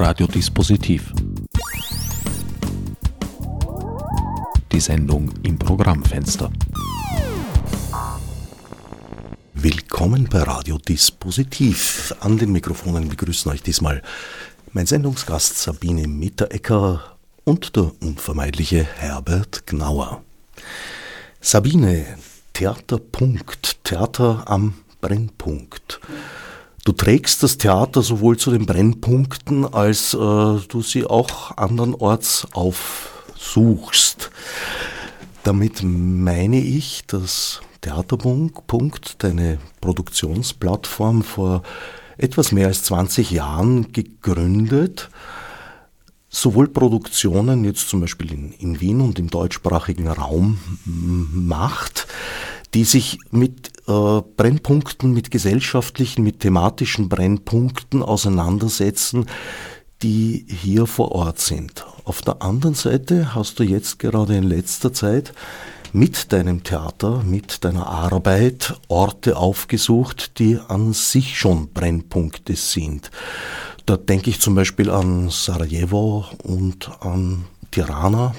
Radiodispositiv. Die Sendung im Programmfenster. Willkommen bei Radiodispositiv. An den Mikrofonen begrüßen euch diesmal mein Sendungsgast Sabine Mitterecker und der unvermeidliche Herbert Gnauer. Sabine, Theaterpunkt, Theater am Brennpunkt. Du trägst das Theater sowohl zu den Brennpunkten, als äh, du sie auch andernorts aufsuchst. Damit meine ich, dass Theaterpunkt, deine Produktionsplattform vor etwas mehr als 20 Jahren gegründet, sowohl Produktionen jetzt zum Beispiel in, in Wien und im deutschsprachigen Raum macht, die sich mit äh, Brennpunkten, mit gesellschaftlichen, mit thematischen Brennpunkten auseinandersetzen, die hier vor Ort sind. Auf der anderen Seite hast du jetzt gerade in letzter Zeit mit deinem Theater, mit deiner Arbeit Orte aufgesucht, die an sich schon Brennpunkte sind. Da denke ich zum Beispiel an Sarajevo und an Tirana,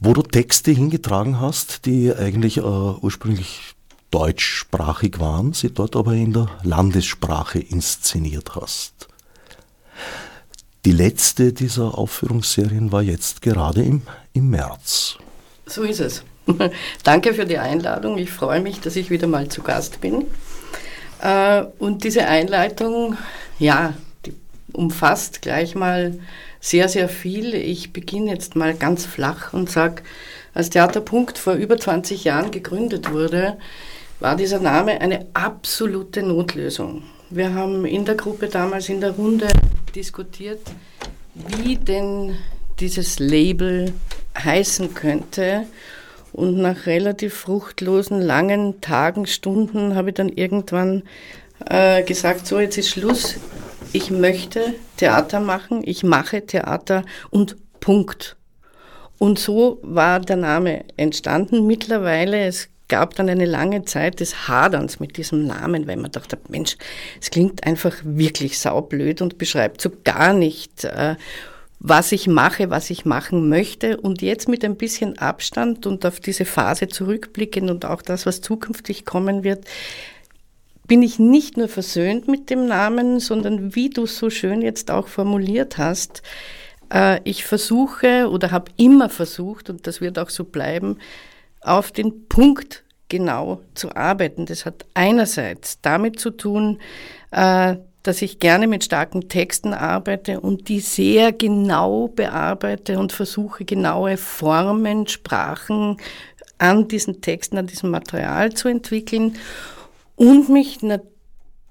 wo du Texte hingetragen hast, die eigentlich äh, ursprünglich deutschsprachig waren, sie dort aber in der Landessprache inszeniert hast. Die letzte dieser Aufführungsserien war jetzt gerade im, im März. So ist es. Danke für die Einladung. Ich freue mich, dass ich wieder mal zu Gast bin. Äh, und diese Einleitung, ja, die umfasst gleich mal sehr, sehr viel. Ich beginne jetzt mal ganz flach und sage, als Theaterpunkt vor über 20 Jahren gegründet wurde, war dieser Name eine absolute Notlösung. Wir haben in der Gruppe damals in der Runde diskutiert, wie denn dieses Label heißen könnte. Und nach relativ fruchtlosen, langen Tagen, Stunden habe ich dann irgendwann äh, gesagt, so jetzt ist Schluss, ich möchte Theater machen, ich mache Theater und Punkt. Und so war der Name entstanden. Mittlerweile, es gab dann eine lange Zeit des Haderns mit diesem Namen, weil man dachte, Mensch, es klingt einfach wirklich saublöd und beschreibt so gar nicht, äh, was ich mache, was ich machen möchte. Und jetzt mit ein bisschen Abstand und auf diese Phase zurückblicken und auch das, was zukünftig kommen wird, bin ich nicht nur versöhnt mit dem Namen, sondern wie du so schön jetzt auch formuliert hast, äh, ich versuche oder habe immer versucht, und das wird auch so bleiben, auf den Punkt genau zu arbeiten. Das hat einerseits damit zu tun, äh, dass ich gerne mit starken Texten arbeite und die sehr genau bearbeite und versuche, genaue Formen, Sprachen an diesen Texten, an diesem Material zu entwickeln und mich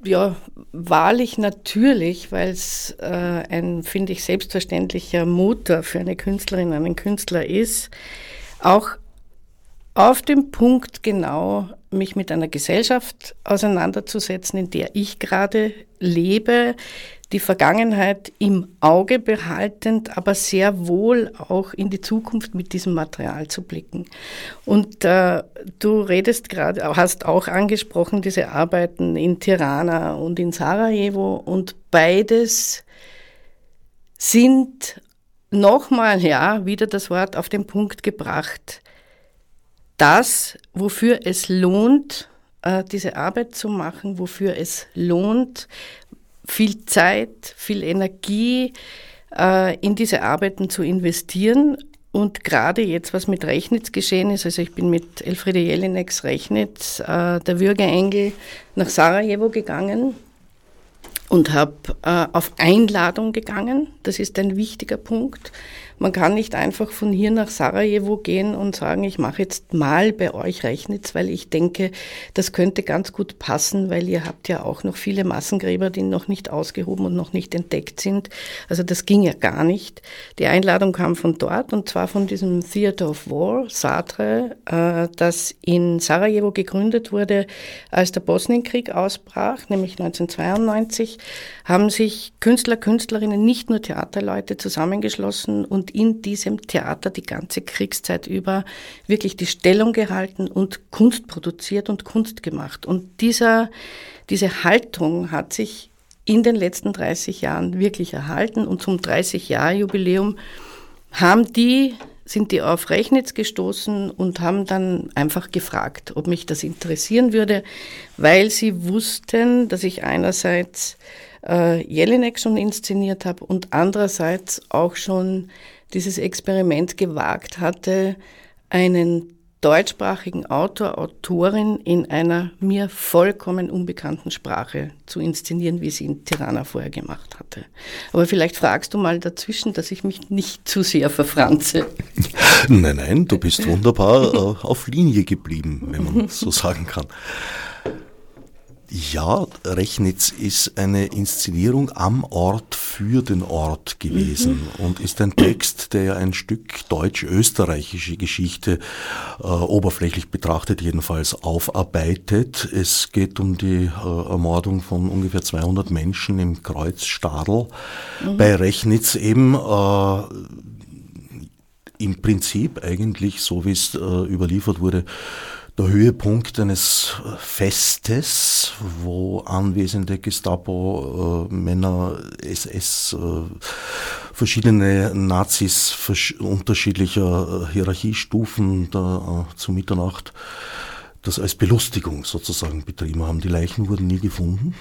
ja, wahrlich natürlich, weil es äh, ein, finde ich, selbstverständlicher Motor für eine Künstlerin, einen Künstler ist, auch auf dem Punkt genau mich mit einer Gesellschaft auseinanderzusetzen, in der ich gerade lebe, die Vergangenheit im Auge behaltend, aber sehr wohl auch in die Zukunft mit diesem Material zu blicken. Und äh, du redest gerade, hast auch angesprochen, diese Arbeiten in Tirana und in Sarajevo und beides sind nochmal, ja, wieder das Wort auf den Punkt gebracht. Das, wofür es lohnt, äh, diese Arbeit zu machen, wofür es lohnt, viel Zeit, viel Energie äh, in diese Arbeiten zu investieren. Und gerade jetzt, was mit Rechnitz geschehen ist, also ich bin mit Elfriede Jelinex Rechnitz, äh, der Würgeengel, nach Sarajevo gegangen und habe äh, auf Einladung gegangen. Das ist ein wichtiger Punkt. Man kann nicht einfach von hier nach Sarajevo gehen und sagen, ich mache jetzt mal bei euch Rechnitz, weil ich denke, das könnte ganz gut passen, weil ihr habt ja auch noch viele Massengräber, die noch nicht ausgehoben und noch nicht entdeckt sind. Also das ging ja gar nicht. Die Einladung kam von dort und zwar von diesem Theater of War, Sartre, äh, das in Sarajevo gegründet wurde, als der Bosnienkrieg ausbrach, nämlich 1992, haben sich Künstler, Künstlerinnen, nicht nur Theaterleute zusammengeschlossen und in diesem Theater die ganze Kriegszeit über wirklich die Stellung gehalten und Kunst produziert und Kunst gemacht. Und dieser, diese Haltung hat sich in den letzten 30 Jahren wirklich erhalten. Und zum 30-Jahr-Jubiläum haben die, sind die auf Rechnitz gestoßen und haben dann einfach gefragt, ob mich das interessieren würde, weil sie wussten, dass ich einerseits äh, Jelinek schon inszeniert habe und andererseits auch schon dieses Experiment gewagt hatte, einen deutschsprachigen Autor, Autorin in einer mir vollkommen unbekannten Sprache zu inszenieren, wie sie in Tirana vorher gemacht hatte. Aber vielleicht fragst du mal dazwischen, dass ich mich nicht zu sehr verfranze. Nein, nein, du bist wunderbar äh, auf Linie geblieben, wenn man so sagen kann. Ja, Rechnitz ist eine Inszenierung am Ort für den Ort gewesen mhm. und ist ein Text, der ein Stück deutsch-österreichische Geschichte äh, oberflächlich betrachtet jedenfalls aufarbeitet. Es geht um die äh, Ermordung von ungefähr 200 Menschen im Kreuz Stadl mhm. bei Rechnitz eben. Äh, im Prinzip eigentlich, so wie es äh, überliefert wurde, der Höhepunkt eines Festes, wo anwesende Gestapo-Männer, äh, SS, äh, verschiedene Nazis vers unterschiedlicher äh, Hierarchiestufen da, äh, zu Mitternacht das als Belustigung sozusagen betrieben haben. Die Leichen wurden nie gefunden.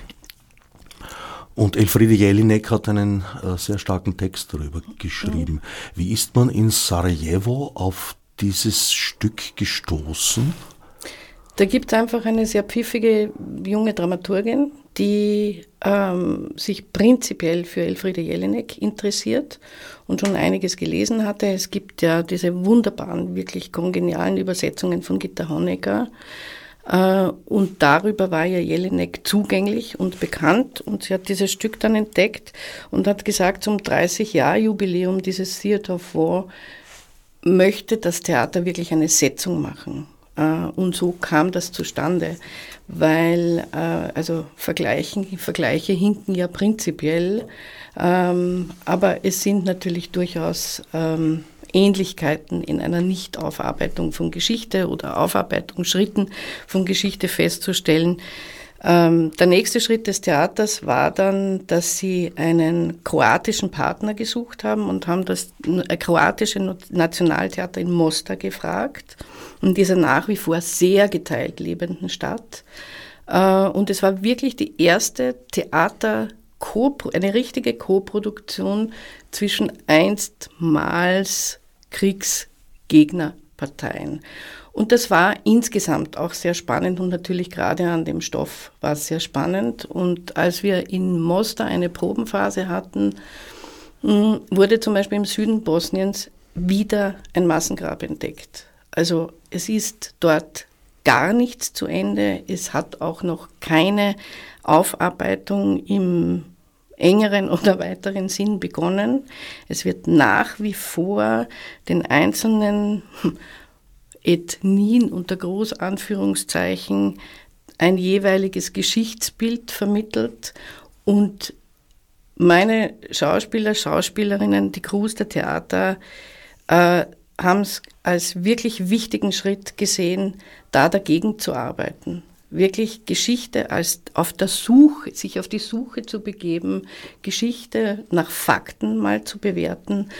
Und Elfriede Jelinek hat einen äh, sehr starken Text darüber geschrieben. Wie ist man in Sarajevo auf dieses Stück gestoßen? Da gibt es einfach eine sehr pfiffige junge Dramaturgin, die ähm, sich prinzipiell für Elfriede Jelinek interessiert und schon einiges gelesen hatte. Es gibt ja diese wunderbaren, wirklich kongenialen Übersetzungen von Gitta Honecker. Äh, und darüber war ja Jelinek zugänglich und bekannt. Und sie hat dieses Stück dann entdeckt und hat gesagt, zum 30-Jahr-Jubiläum dieses Theatre of War möchte das Theater wirklich eine Setzung machen. Äh, und so kam das zustande, weil äh, also Vergleichen, Vergleiche hinken ja prinzipiell, ähm, aber es sind natürlich durchaus ähm, Ähnlichkeiten in einer Nichtaufarbeitung von Geschichte oder Aufarbeitungsschritten von Geschichte festzustellen. Ähm, der nächste Schritt des Theaters war dann, dass sie einen kroatischen Partner gesucht haben und haben das kroatische Nationaltheater in Mostar gefragt in dieser nach wie vor sehr geteilt lebenden Stadt. Äh, und es war wirklich die erste Theater, eine richtige Co-Produktion zwischen einstmals Kriegsgegnerparteien. Und das war insgesamt auch sehr spannend und natürlich gerade an dem Stoff war es sehr spannend. Und als wir in Mostar eine Probenphase hatten, hm, wurde zum Beispiel im Süden Bosniens wieder ein Massengrab entdeckt. Also es ist dort gar nichts zu Ende. Es hat auch noch keine Aufarbeitung im engeren oder weiteren Sinn begonnen. Es wird nach wie vor den einzelnen Ethnien unter Großanführungszeichen ein jeweiliges Geschichtsbild vermittelt und meine Schauspieler, Schauspielerinnen, die Crews der Theater äh, haben es als wirklich wichtigen Schritt gesehen, da dagegen zu arbeiten. Wirklich Geschichte als auf der Suche, sich auf die Suche zu begeben, Geschichte nach Fakten mal zu bewerten,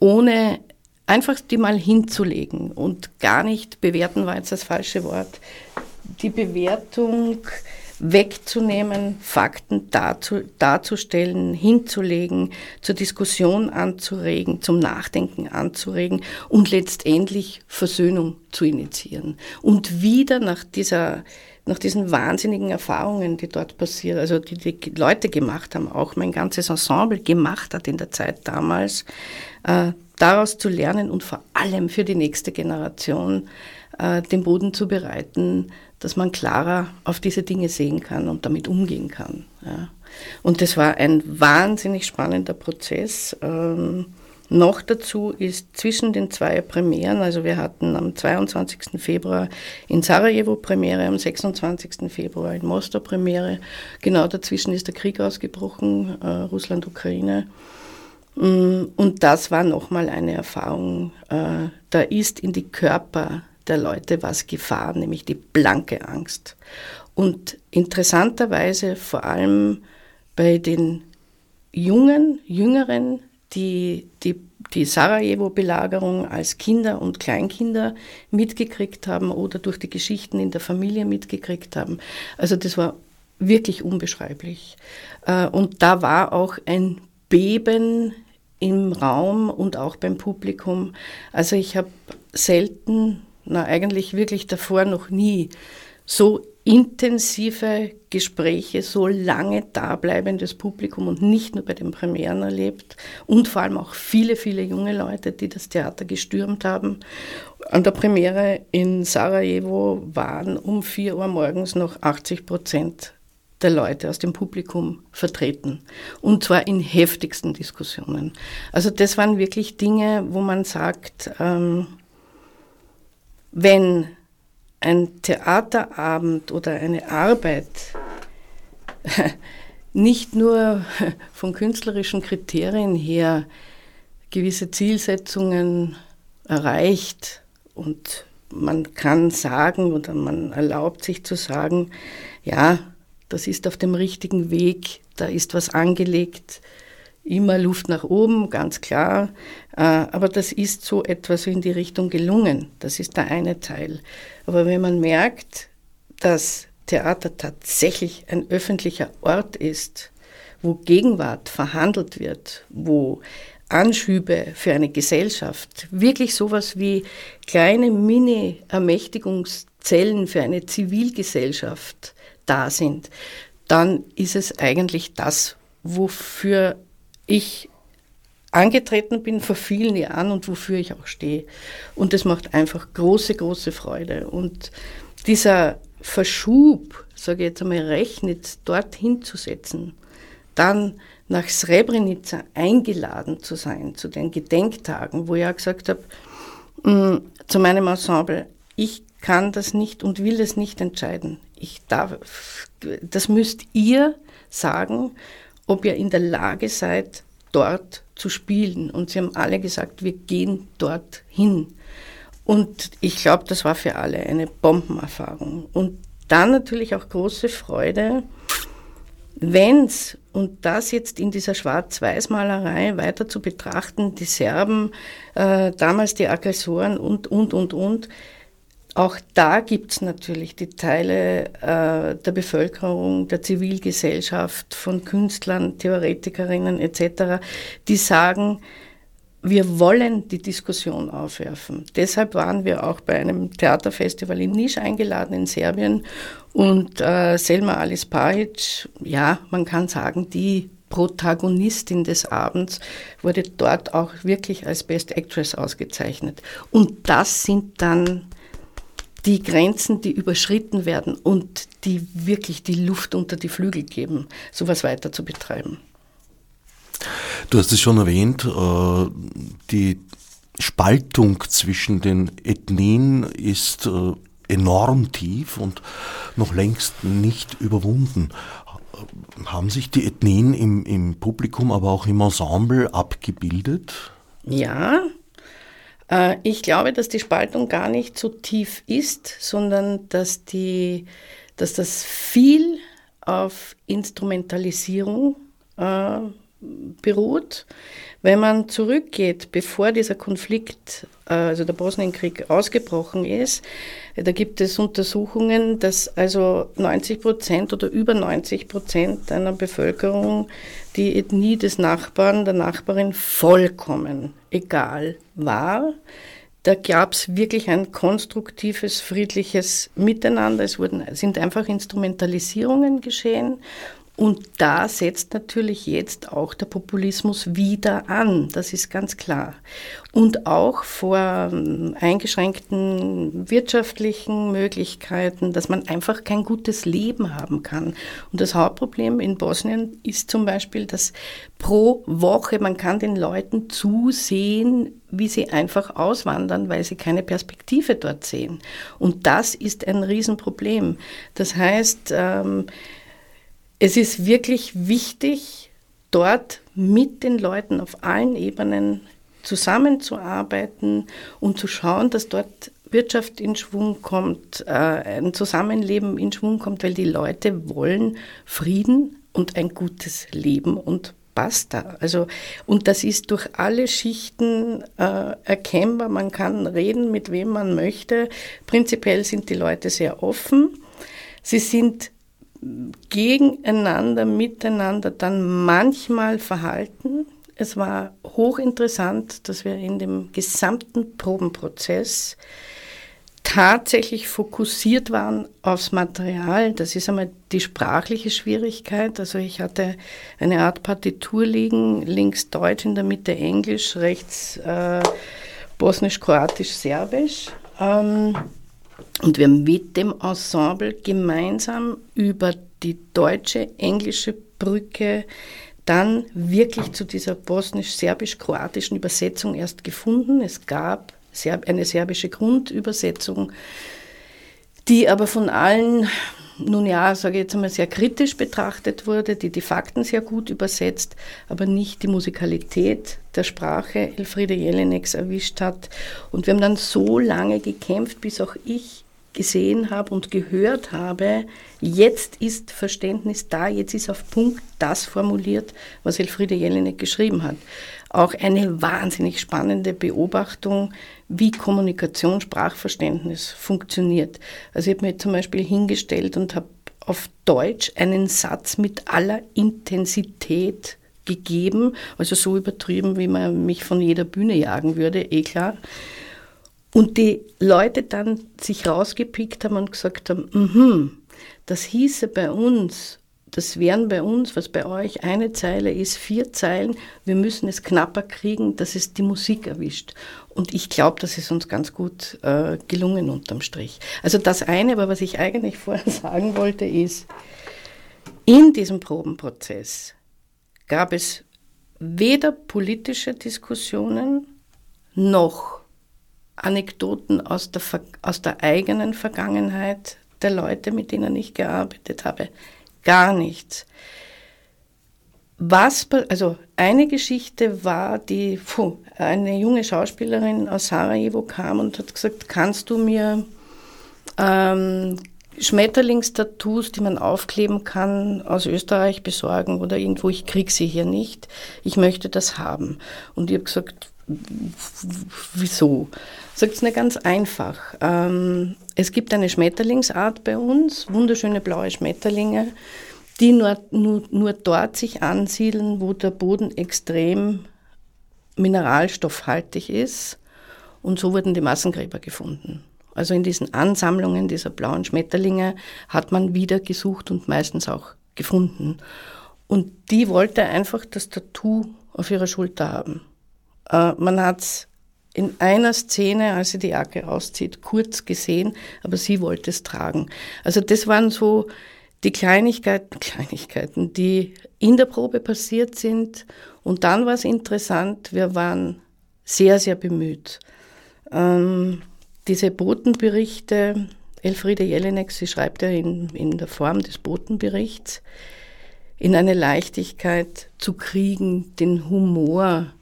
ohne einfach die mal hinzulegen und gar nicht bewerten war jetzt das falsche Wort. Die Bewertung wegzunehmen, Fakten darzu, darzustellen, hinzulegen, zur Diskussion anzuregen, zum Nachdenken anzuregen und letztendlich Versöhnung zu initiieren. Und wieder nach dieser nach diesen wahnsinnigen Erfahrungen, die dort passieren, also die die Leute gemacht haben, auch mein ganzes Ensemble gemacht hat in der Zeit damals, äh, daraus zu lernen und vor allem für die nächste Generation äh, den Boden zu bereiten, dass man klarer auf diese Dinge sehen kann und damit umgehen kann. Ja. Und das war ein wahnsinnig spannender Prozess. Ähm, noch dazu ist zwischen den zwei Premieren, also wir hatten am 22. Februar in Sarajevo Premiere, am 26. Februar in Mostar Premiere. Genau dazwischen ist der Krieg ausgebrochen, äh, Russland-Ukraine. Mm, und das war nochmal eine Erfahrung. Äh, da ist in die Körper der Leute was Gefahr, nämlich die blanke Angst. Und interessanterweise vor allem bei den Jungen, Jüngeren, die die, die Sarajevo-Belagerung als Kinder und Kleinkinder mitgekriegt haben oder durch die Geschichten in der Familie mitgekriegt haben. Also das war wirklich unbeschreiblich. Äh, und da war auch ein Beben im Raum und auch beim Publikum. Also ich habe selten, na eigentlich wirklich davor noch nie, so intensive Gespräche, so lange dableibendes Publikum und nicht nur bei den Premieren erlebt und vor allem auch viele, viele junge Leute, die das Theater gestürmt haben. An der Premiere in Sarajevo waren um 4 Uhr morgens noch 80 Prozent der Leute aus dem Publikum vertreten. Und zwar in heftigsten Diskussionen. Also das waren wirklich Dinge, wo man sagt, ähm, wenn ein Theaterabend oder eine Arbeit nicht nur von künstlerischen Kriterien her gewisse Zielsetzungen erreicht und man kann sagen oder man erlaubt sich zu sagen, ja, das ist auf dem richtigen Weg, da ist was angelegt, immer Luft nach oben, ganz klar. Äh, aber das ist so etwas in die Richtung gelungen. Das ist der eine Teil. Aber wenn man merkt, dass Theater tatsächlich ein öffentlicher Ort ist, wo Gegenwart verhandelt wird, wo Anschübe für eine Gesellschaft, wirklich sowas wie kleine Mini-Ermächtigungszellen für eine Zivilgesellschaft da sind, dann ist es eigentlich das, wofür ich angetreten bin vor vielen Jahren und wofür ich auch stehe. Und das macht einfach große, große Freude. Und dieser Verschub, sage ich jetzt einmal, Rechnitz dorthin zu setzen, dann nach Srebrenica eingeladen zu sein, zu den Gedenktagen, wo ich auch gesagt habe, mm, zu meinem Ensemble, ich kann das nicht und will es nicht entscheiden. Ich darf, das müsst ihr sagen ob ihr in der Lage seid, dort zu spielen. Und sie haben alle gesagt, wir gehen dort hin. Und ich glaube, das war für alle eine Bombenerfahrung. Und dann natürlich auch große Freude, wenn's, und das jetzt in dieser Schwarz-Weiß-Malerei weiter zu betrachten, die Serben, äh, damals die Aggressoren und, und, und, und, auch da gibt es natürlich die Teile äh, der Bevölkerung, der Zivilgesellschaft, von Künstlern, Theoretikerinnen etc., die sagen, wir wollen die Diskussion aufwerfen. Deshalb waren wir auch bei einem Theaterfestival in Nisch eingeladen in Serbien und äh, Selma Alice Pajic, ja, man kann sagen, die Protagonistin des Abends wurde dort auch wirklich als Best Actress ausgezeichnet. Und das sind dann die Grenzen, die überschritten werden und die wirklich die Luft unter die Flügel geben, sowas weiter zu betreiben. Du hast es schon erwähnt, äh, die Spaltung zwischen den Ethnien ist äh, enorm tief und noch längst nicht überwunden. Haben sich die Ethnien im, im Publikum, aber auch im Ensemble abgebildet? Ja, ich glaube, dass die Spaltung gar nicht so tief ist, sondern dass, die, dass das viel auf Instrumentalisierung äh, beruht. Wenn man zurückgeht, bevor dieser Konflikt, äh, also der Bosnienkrieg ausgebrochen ist, da gibt es Untersuchungen, dass also 90 Prozent oder über 90 Prozent einer Bevölkerung die Ethnie des Nachbarn, der Nachbarin vollkommen egal war. Da gab es wirklich ein konstruktives, friedliches Miteinander. Es wurden, sind einfach Instrumentalisierungen geschehen und da setzt natürlich jetzt auch der Populismus wieder an, das ist ganz klar. Und auch vor ähm, eingeschränkten wirtschaftlichen Möglichkeiten, dass man einfach kein gutes Leben haben kann. Und das Hauptproblem in Bosnien ist zum Beispiel, dass pro Woche man kann den Leuten zusehen, wie sie einfach auswandern, weil sie keine Perspektive dort sehen. Und das ist ein Riesenproblem. Das heißt, ähm, es ist wirklich wichtig, dort mit den Leuten auf allen Ebenen zusammenzuarbeiten und zu schauen, dass dort Wirtschaft in Schwung kommt, äh, ein Zusammenleben in Schwung kommt, weil die Leute wollen Frieden und ein gutes Leben und basta. Also, und das ist durch alle Schichten äh, erkennbar. Man kann reden, mit wem man möchte. Prinzipiell sind die Leute sehr offen. Sie sind gegeneinander, miteinander dann manchmal verhalten. Es war hochinteressant, dass wir in dem gesamten Probenprozess tatsächlich fokussiert waren aufs Material. Das ist einmal die sprachliche Schwierigkeit. Also ich hatte eine Art Partitur liegen, links Deutsch, in der Mitte Englisch, rechts äh, Bosnisch, Kroatisch, Serbisch. Ähm, und wir haben mit dem Ensemble gemeinsam über die deutsche, englische Brücke dann wirklich zu dieser bosnisch-serbisch-kroatischen Übersetzung erst gefunden. Es gab eine serbische Grundübersetzung, die aber von allen, nun ja, sage ich jetzt einmal, sehr kritisch betrachtet wurde, die die Fakten sehr gut übersetzt, aber nicht die Musikalität der Sprache Elfriede Jelineks erwischt hat. Und wir haben dann so lange gekämpft, bis auch ich gesehen habe und gehört habe, jetzt ist Verständnis da, jetzt ist auf Punkt das formuliert, was Elfriede Jelinek geschrieben hat. Auch eine wahnsinnig spannende Beobachtung, wie Kommunikation, Sprachverständnis funktioniert. Also ich habe mir zum Beispiel hingestellt und habe auf Deutsch einen Satz mit aller Intensität gegeben, also so übertrieben, wie man mich von jeder Bühne jagen würde, eh klar. Und die Leute dann sich rausgepickt haben und gesagt haben, mhm, das hieße bei uns, das wären bei uns, was bei euch eine Zeile ist, vier Zeilen, wir müssen es knapper kriegen, dass es die Musik erwischt. Und ich glaube, das ist uns ganz gut äh, gelungen unterm Strich. Also das eine, aber was ich eigentlich vorher sagen wollte, ist, in diesem Probenprozess gab es weder politische Diskussionen noch Anekdoten aus der, aus der eigenen Vergangenheit der Leute, mit denen ich gearbeitet habe. Gar nichts. Was, also eine Geschichte war, die puh, eine junge Schauspielerin aus Sarajevo kam und hat gesagt, kannst du mir ähm, Schmetterlingstattoos, die man aufkleben kann, aus Österreich besorgen oder irgendwo, ich krieg sie hier nicht. Ich möchte das haben. Und ich habe gesagt, wieso? Sagt es nicht ganz einfach. Ähm, es gibt eine Schmetterlingsart bei uns, wunderschöne blaue Schmetterlinge, die nur, nur, nur dort sich ansiedeln, wo der Boden extrem mineralstoffhaltig ist. Und so wurden die Massengräber gefunden. Also in diesen Ansammlungen dieser blauen Schmetterlinge hat man wieder gesucht und meistens auch gefunden. Und die wollte einfach das Tattoo auf ihrer Schulter haben. Äh, man hat es in einer Szene, als sie die Jacke auszieht, kurz gesehen, aber sie wollte es tragen. Also das waren so die Kleinigkeiten, Kleinigkeiten, die in der Probe passiert sind. Und dann war es interessant, wir waren sehr, sehr bemüht. Ähm, diese Botenberichte, Elfriede Jelinek, sie schreibt ja in, in der Form des Botenberichts, in eine Leichtigkeit zu kriegen, den Humor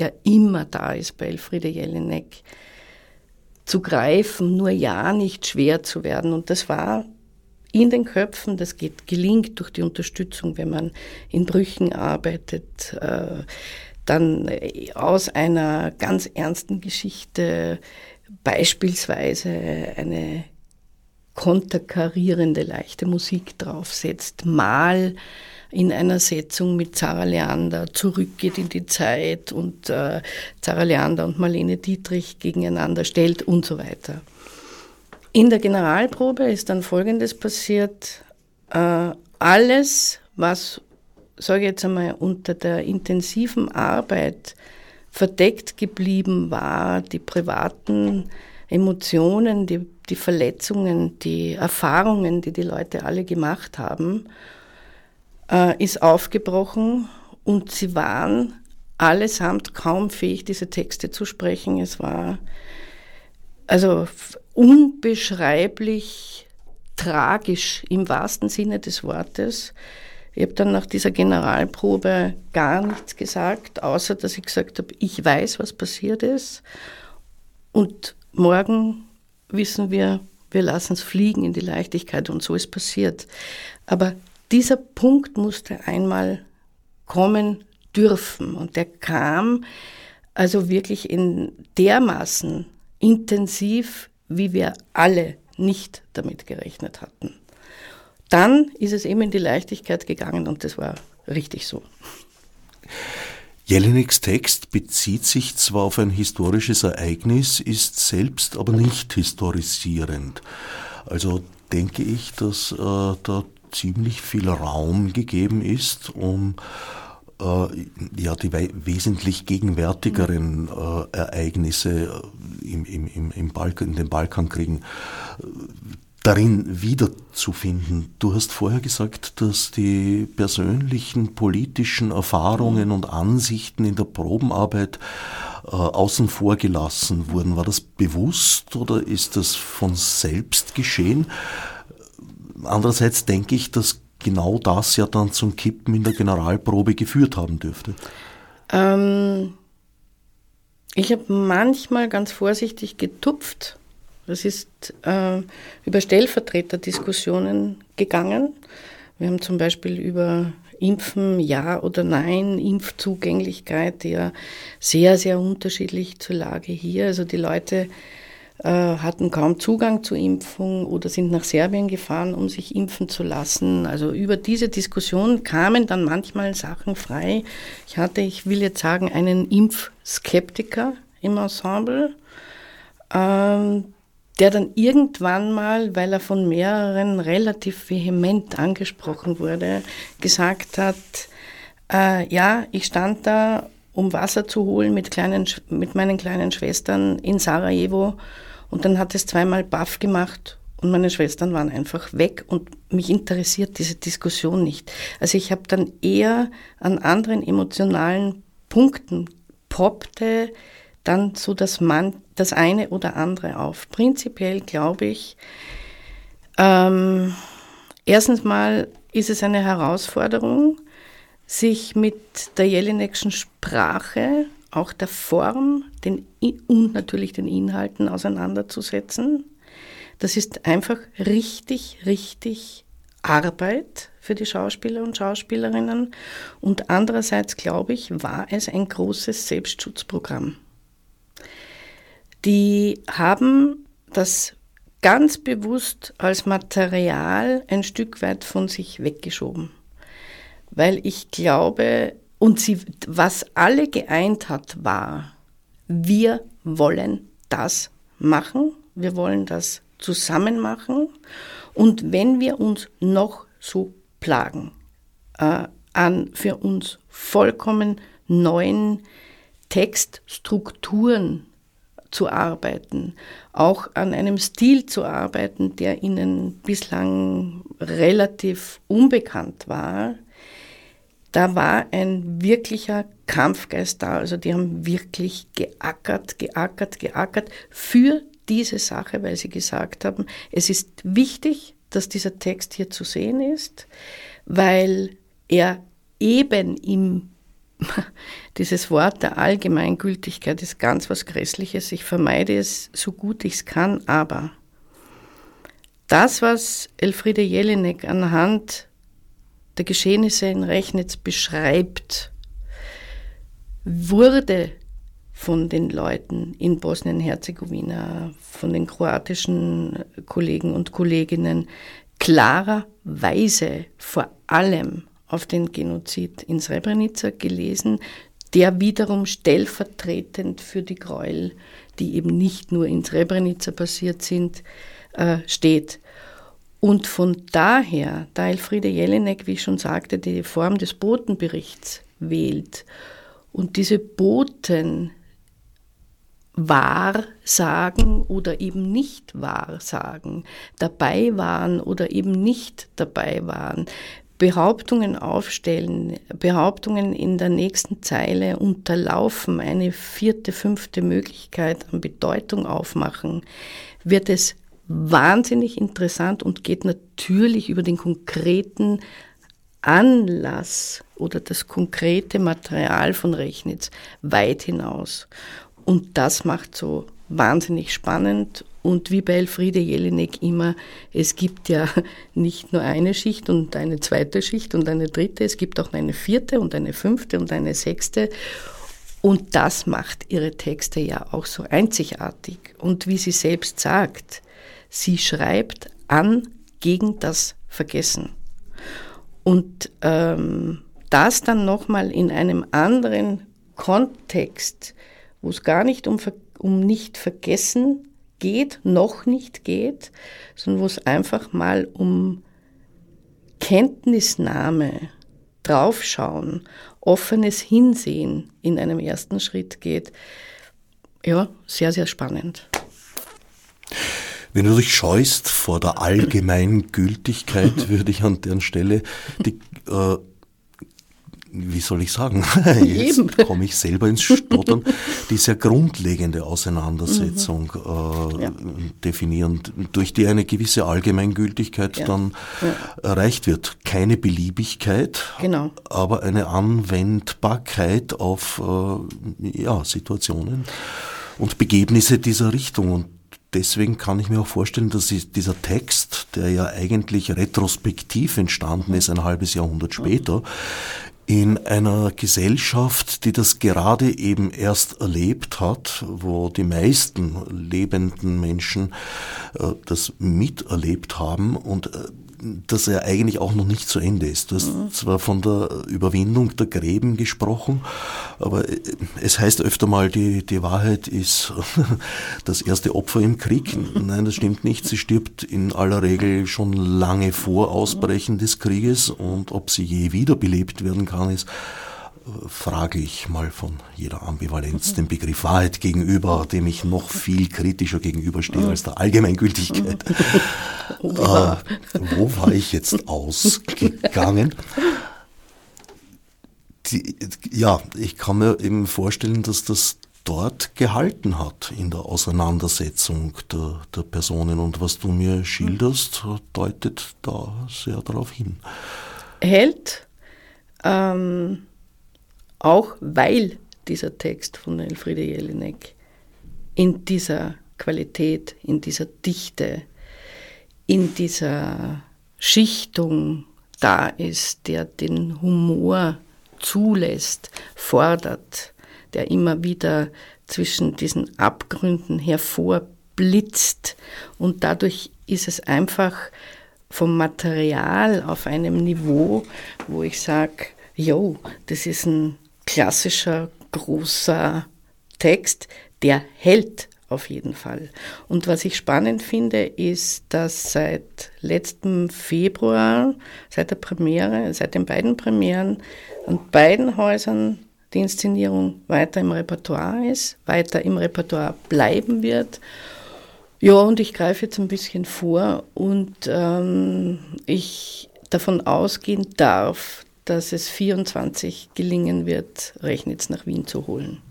der immer da ist bei Elfriede Jelinek, zu greifen, nur ja nicht schwer zu werden. Und das war in den Köpfen, das geht, gelingt durch die Unterstützung, wenn man in Brüchen arbeitet, äh, dann aus einer ganz ernsten Geschichte beispielsweise eine konterkarierende leichte Musik draufsetzt, mal in einer Setzung mit Zara Leander zurückgeht in die Zeit und äh, Zara Leander und Marlene Dietrich gegeneinander stellt und so weiter. In der Generalprobe ist dann Folgendes passiert. Äh, alles, was, sage ich jetzt einmal, unter der intensiven Arbeit verdeckt geblieben war, die privaten Emotionen, die, die Verletzungen, die Erfahrungen, die die Leute alle gemacht haben, äh, ist aufgebrochen und sie waren allesamt kaum fähig, diese Texte zu sprechen. Es war also unbeschreiblich tragisch im wahrsten Sinne des Wortes. Ich habe dann nach dieser Generalprobe gar nichts gesagt, außer dass ich gesagt habe, ich weiß, was passiert ist. Und morgen wissen wir, wir lassen es fliegen in die Leichtigkeit und so ist passiert. Aber dieser Punkt musste einmal kommen dürfen. Und der kam also wirklich in dermaßen intensiv, wie wir alle nicht damit gerechnet hatten. Dann ist es eben in die Leichtigkeit gegangen und das war richtig so. Jelineks Text bezieht sich zwar auf ein historisches Ereignis, ist selbst aber nicht historisierend. Also denke ich, dass äh, da ziemlich viel Raum gegeben ist, um äh, ja, die wesentlich gegenwärtigeren äh, Ereignisse im, im, im Balkan, in den Balkankriegen äh, darin wiederzufinden. Du hast vorher gesagt, dass die persönlichen politischen Erfahrungen und Ansichten in der Probenarbeit äh, außen vor gelassen wurden. War das bewusst oder ist das von selbst geschehen? Andererseits denke ich, dass genau das ja dann zum Kippen in der Generalprobe geführt haben dürfte. Ähm, ich habe manchmal ganz vorsichtig getupft. Das ist äh, über Stellvertreterdiskussionen gegangen. Wir haben zum Beispiel über Impfen, ja oder nein, Impfzugänglichkeit, ja sehr, sehr unterschiedlich zur Lage hier. Also die Leute hatten kaum Zugang zur Impfung oder sind nach Serbien gefahren, um sich impfen zu lassen. Also über diese Diskussion kamen dann manchmal Sachen frei. Ich hatte, ich will jetzt sagen, einen Impfskeptiker im Ensemble, ähm, der dann irgendwann mal, weil er von mehreren relativ vehement angesprochen wurde, gesagt hat, äh, ja, ich stand da, um Wasser zu holen mit, kleinen, mit meinen kleinen Schwestern in Sarajevo und dann hat es zweimal baff gemacht und meine Schwestern waren einfach weg und mich interessiert diese Diskussion nicht. Also ich habe dann eher an anderen emotionalen Punkten poppte dann so das, man, das eine oder andere auf. Prinzipiell glaube ich, ähm, erstens mal ist es eine Herausforderung, sich mit der Jelinekschen Sprache auch der Form den, und natürlich den Inhalten auseinanderzusetzen. Das ist einfach richtig, richtig Arbeit für die Schauspieler und Schauspielerinnen. Und andererseits, glaube ich, war es ein großes Selbstschutzprogramm. Die haben das ganz bewusst als Material ein Stück weit von sich weggeschoben. Weil ich glaube, und sie, was alle geeint hat, war, wir wollen das machen, wir wollen das zusammen machen. Und wenn wir uns noch so plagen, äh, an für uns vollkommen neuen Textstrukturen zu arbeiten, auch an einem Stil zu arbeiten, der ihnen bislang relativ unbekannt war, da war ein wirklicher Kampfgeist da. Also die haben wirklich geackert, geackert, geackert für diese Sache, weil sie gesagt haben, es ist wichtig, dass dieser Text hier zu sehen ist, weil er eben im dieses Wort der Allgemeingültigkeit ist ganz was Grässliches. Ich vermeide es so gut ich es kann, aber das, was Elfriede Jelinek anhand der Geschehnisse in Rechnitz beschreibt, wurde von den Leuten in Bosnien-Herzegowina, von den kroatischen Kollegen und Kolleginnen klarerweise vor allem auf den Genozid in Srebrenica gelesen, der wiederum stellvertretend für die Gräuel, die eben nicht nur in Srebrenica passiert sind, äh, steht. Und von daher, da Elfriede Jelinek, wie ich schon sagte, die Form des Botenberichts wählt und diese Boten Wahrsagen oder eben nicht Wahrsagen, dabei waren oder eben nicht dabei waren, Behauptungen aufstellen, Behauptungen in der nächsten Zeile unterlaufen, eine vierte, fünfte Möglichkeit an Bedeutung aufmachen, wird es wahnsinnig interessant und geht natürlich über den konkreten Anlass oder das konkrete Material von Rechnitz weit hinaus. Und das macht so wahnsinnig spannend Und wie bei Elfriede Jelinek immer, es gibt ja nicht nur eine Schicht und eine zweite Schicht und eine dritte, es gibt auch eine vierte und eine fünfte und eine sechste. Und das macht ihre Texte ja auch so einzigartig. Und wie sie selbst sagt, sie schreibt an gegen das Vergessen. Und ähm, das dann nochmal in einem anderen Kontext, wo es gar nicht um, um nicht vergessen geht, noch nicht geht, sondern wo es einfach mal um Kenntnisnahme, draufschauen, offenes Hinsehen in einem ersten Schritt geht. Ja, sehr, sehr spannend. Wenn du dich scheust vor der allgemeinen Gültigkeit, würde ich an deren Stelle die äh, wie soll ich sagen, jetzt komme ich selber ins Stottern, die sehr grundlegende Auseinandersetzung mhm. äh, ja. definieren, durch die eine gewisse Allgemeingültigkeit ja. dann ja. erreicht wird. Keine Beliebigkeit, genau. aber eine Anwendbarkeit auf äh, ja, Situationen und Begebnisse dieser Richtung. Und deswegen kann ich mir auch vorstellen, dass dieser Text, der ja eigentlich retrospektiv entstanden ist, ein halbes Jahrhundert später, in einer Gesellschaft, die das gerade eben erst erlebt hat, wo die meisten lebenden Menschen äh, das miterlebt haben und äh, dass er eigentlich auch noch nicht zu Ende ist. Du hast mhm. zwar von der Überwindung der Gräben gesprochen, aber äh, es heißt öfter mal, die, die Wahrheit ist das erste Opfer im Krieg. Nein, das stimmt nicht. Sie stirbt in aller Regel schon lange vor Ausbrechen des Krieges und ob sie je wiederbelebt werden kann, ist frage ich mal von jeder Ambivalenz den Begriff Wahrheit gegenüber, dem ich noch viel kritischer gegenüberstehe als der Allgemeingültigkeit. äh, wo war ich jetzt ausgegangen? Die, ja, ich kann mir eben vorstellen, dass das dort gehalten hat in der Auseinandersetzung der, der Personen. Und was du mir schilderst, deutet da sehr darauf hin. Hält ähm, auch weil dieser Text von Elfriede Jelinek in dieser Qualität, in dieser Dichte, in dieser Schichtung da ist, der den Humor zulässt, fordert, der immer wieder zwischen diesen Abgründen hervorblitzt. Und dadurch ist es einfach vom Material auf einem Niveau, wo ich sage, jo, das ist ein klassischer, großer Text, der hält auf jeden Fall. Und was ich spannend finde, ist, dass seit letztem Februar, seit der Premiere, seit den beiden Premieren, an beiden Häusern die Inszenierung weiter im Repertoire ist, weiter im Repertoire bleiben wird. Ja, und ich greife jetzt ein bisschen vor und ähm, ich davon ausgehen darf, dass es 24 gelingen wird, Rechnitz nach Wien zu holen.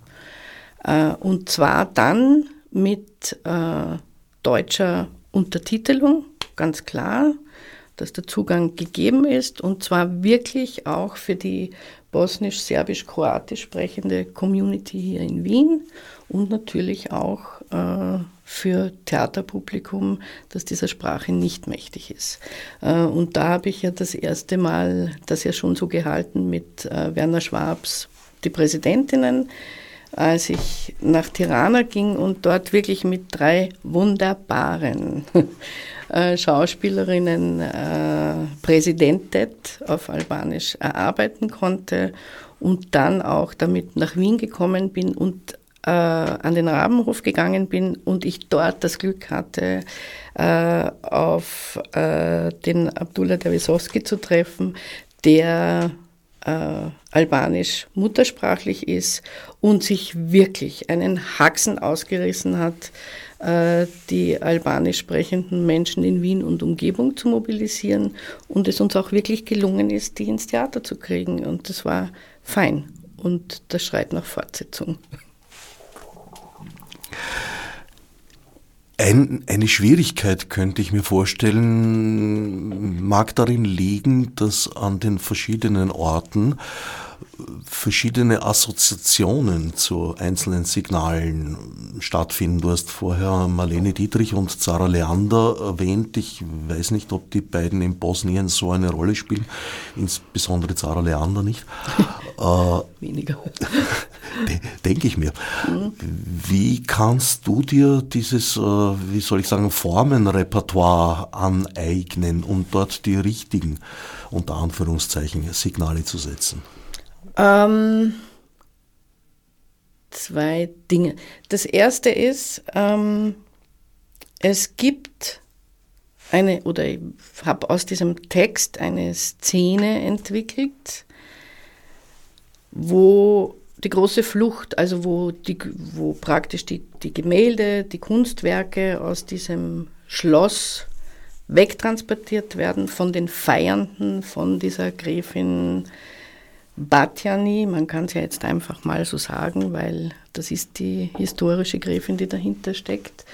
Äh, und zwar dann mit äh, deutscher Untertitelung, ganz klar, dass der Zugang gegeben ist und zwar wirklich auch für die bosnisch-serbisch-kroatisch sprechende Community hier in Wien und natürlich auch äh, für Theaterpublikum, das dieser Sprache nicht mächtig ist. Äh, und da habe ich ja das erste Mal das ja schon so gehalten mit äh, Werner Schwabs, die Präsidentinnen, als ich nach Tirana ging und dort wirklich mit drei wunderbaren äh, Schauspielerinnen Präsidentet auf Albanisch erarbeiten konnte und dann auch damit nach Wien gekommen bin und äh, an den Rabenhof gegangen bin und ich dort das Glück hatte, äh, auf äh, den Abdullah Dawisowski zu treffen, der äh, albanisch muttersprachlich ist und sich wirklich einen Haxen ausgerissen hat, äh, die albanisch sprechenden Menschen in Wien und Umgebung zu mobilisieren und es uns auch wirklich gelungen ist, die ins Theater zu kriegen. Und das war fein und das schreit nach Fortsetzung. Ein, eine Schwierigkeit könnte ich mir vorstellen, mag darin liegen, dass an den verschiedenen Orten verschiedene Assoziationen zu einzelnen Signalen stattfinden. Du hast vorher Marlene Dietrich und Zara Leander erwähnt. Ich weiß nicht, ob die beiden in Bosnien so eine Rolle spielen, insbesondere Zara Leander nicht. Äh, Weniger. Denke ich mir. Wie kannst du dir dieses, äh, wie soll ich sagen, Formenrepertoire aneignen, um dort die richtigen, unter Anführungszeichen, Signale zu setzen? Ähm, zwei Dinge. Das erste ist, ähm, es gibt eine, oder ich habe aus diesem Text eine Szene entwickelt, wo die große Flucht, also wo, die, wo praktisch die, die Gemälde, die Kunstwerke aus diesem Schloss wegtransportiert werden von den Feiernden, von dieser Gräfin Batjani, man kann es ja jetzt einfach mal so sagen, weil das ist die historische Gräfin, die dahinter steckt,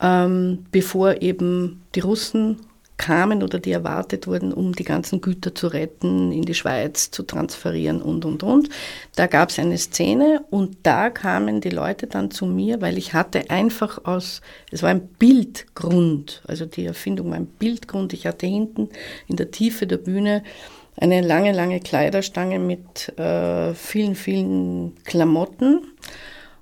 ähm, bevor eben die Russen kamen oder die erwartet wurden, um die ganzen Güter zu retten, in die Schweiz zu transferieren und, und, und. Da gab es eine Szene und da kamen die Leute dann zu mir, weil ich hatte einfach aus, es war ein Bildgrund, also die Erfindung war ein Bildgrund. Ich hatte hinten in der Tiefe der Bühne eine lange, lange Kleiderstange mit äh, vielen, vielen Klamotten.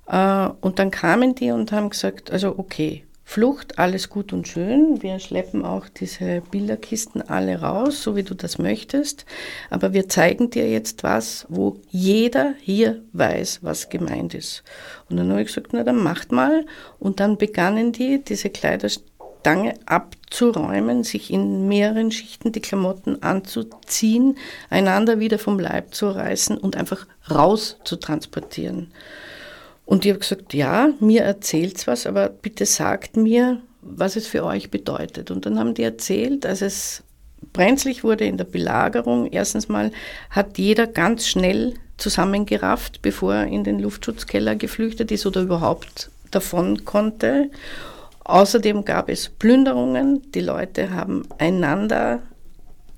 Äh, und dann kamen die und haben gesagt, also okay, Flucht, alles gut und schön. Wir schleppen auch diese Bilderkisten alle raus, so wie du das möchtest. Aber wir zeigen dir jetzt was, wo jeder hier weiß, was gemeint ist. Und dann habe ich gesagt, na dann macht mal. Und dann begannen die, diese Kleiderstange Stange abzuräumen, sich in mehreren Schichten die Klamotten anzuziehen, einander wieder vom Leib zu reißen und einfach raus zu transportieren. Und ich habe gesagt, ja, mir erzählt's was, aber bitte sagt mir, was es für euch bedeutet. Und dann haben die erzählt, als es brenzlig wurde in der Belagerung, erstens mal hat jeder ganz schnell zusammengerafft, bevor er in den Luftschutzkeller geflüchtet ist oder überhaupt davon konnte. Außerdem gab es Plünderungen. Die Leute haben einander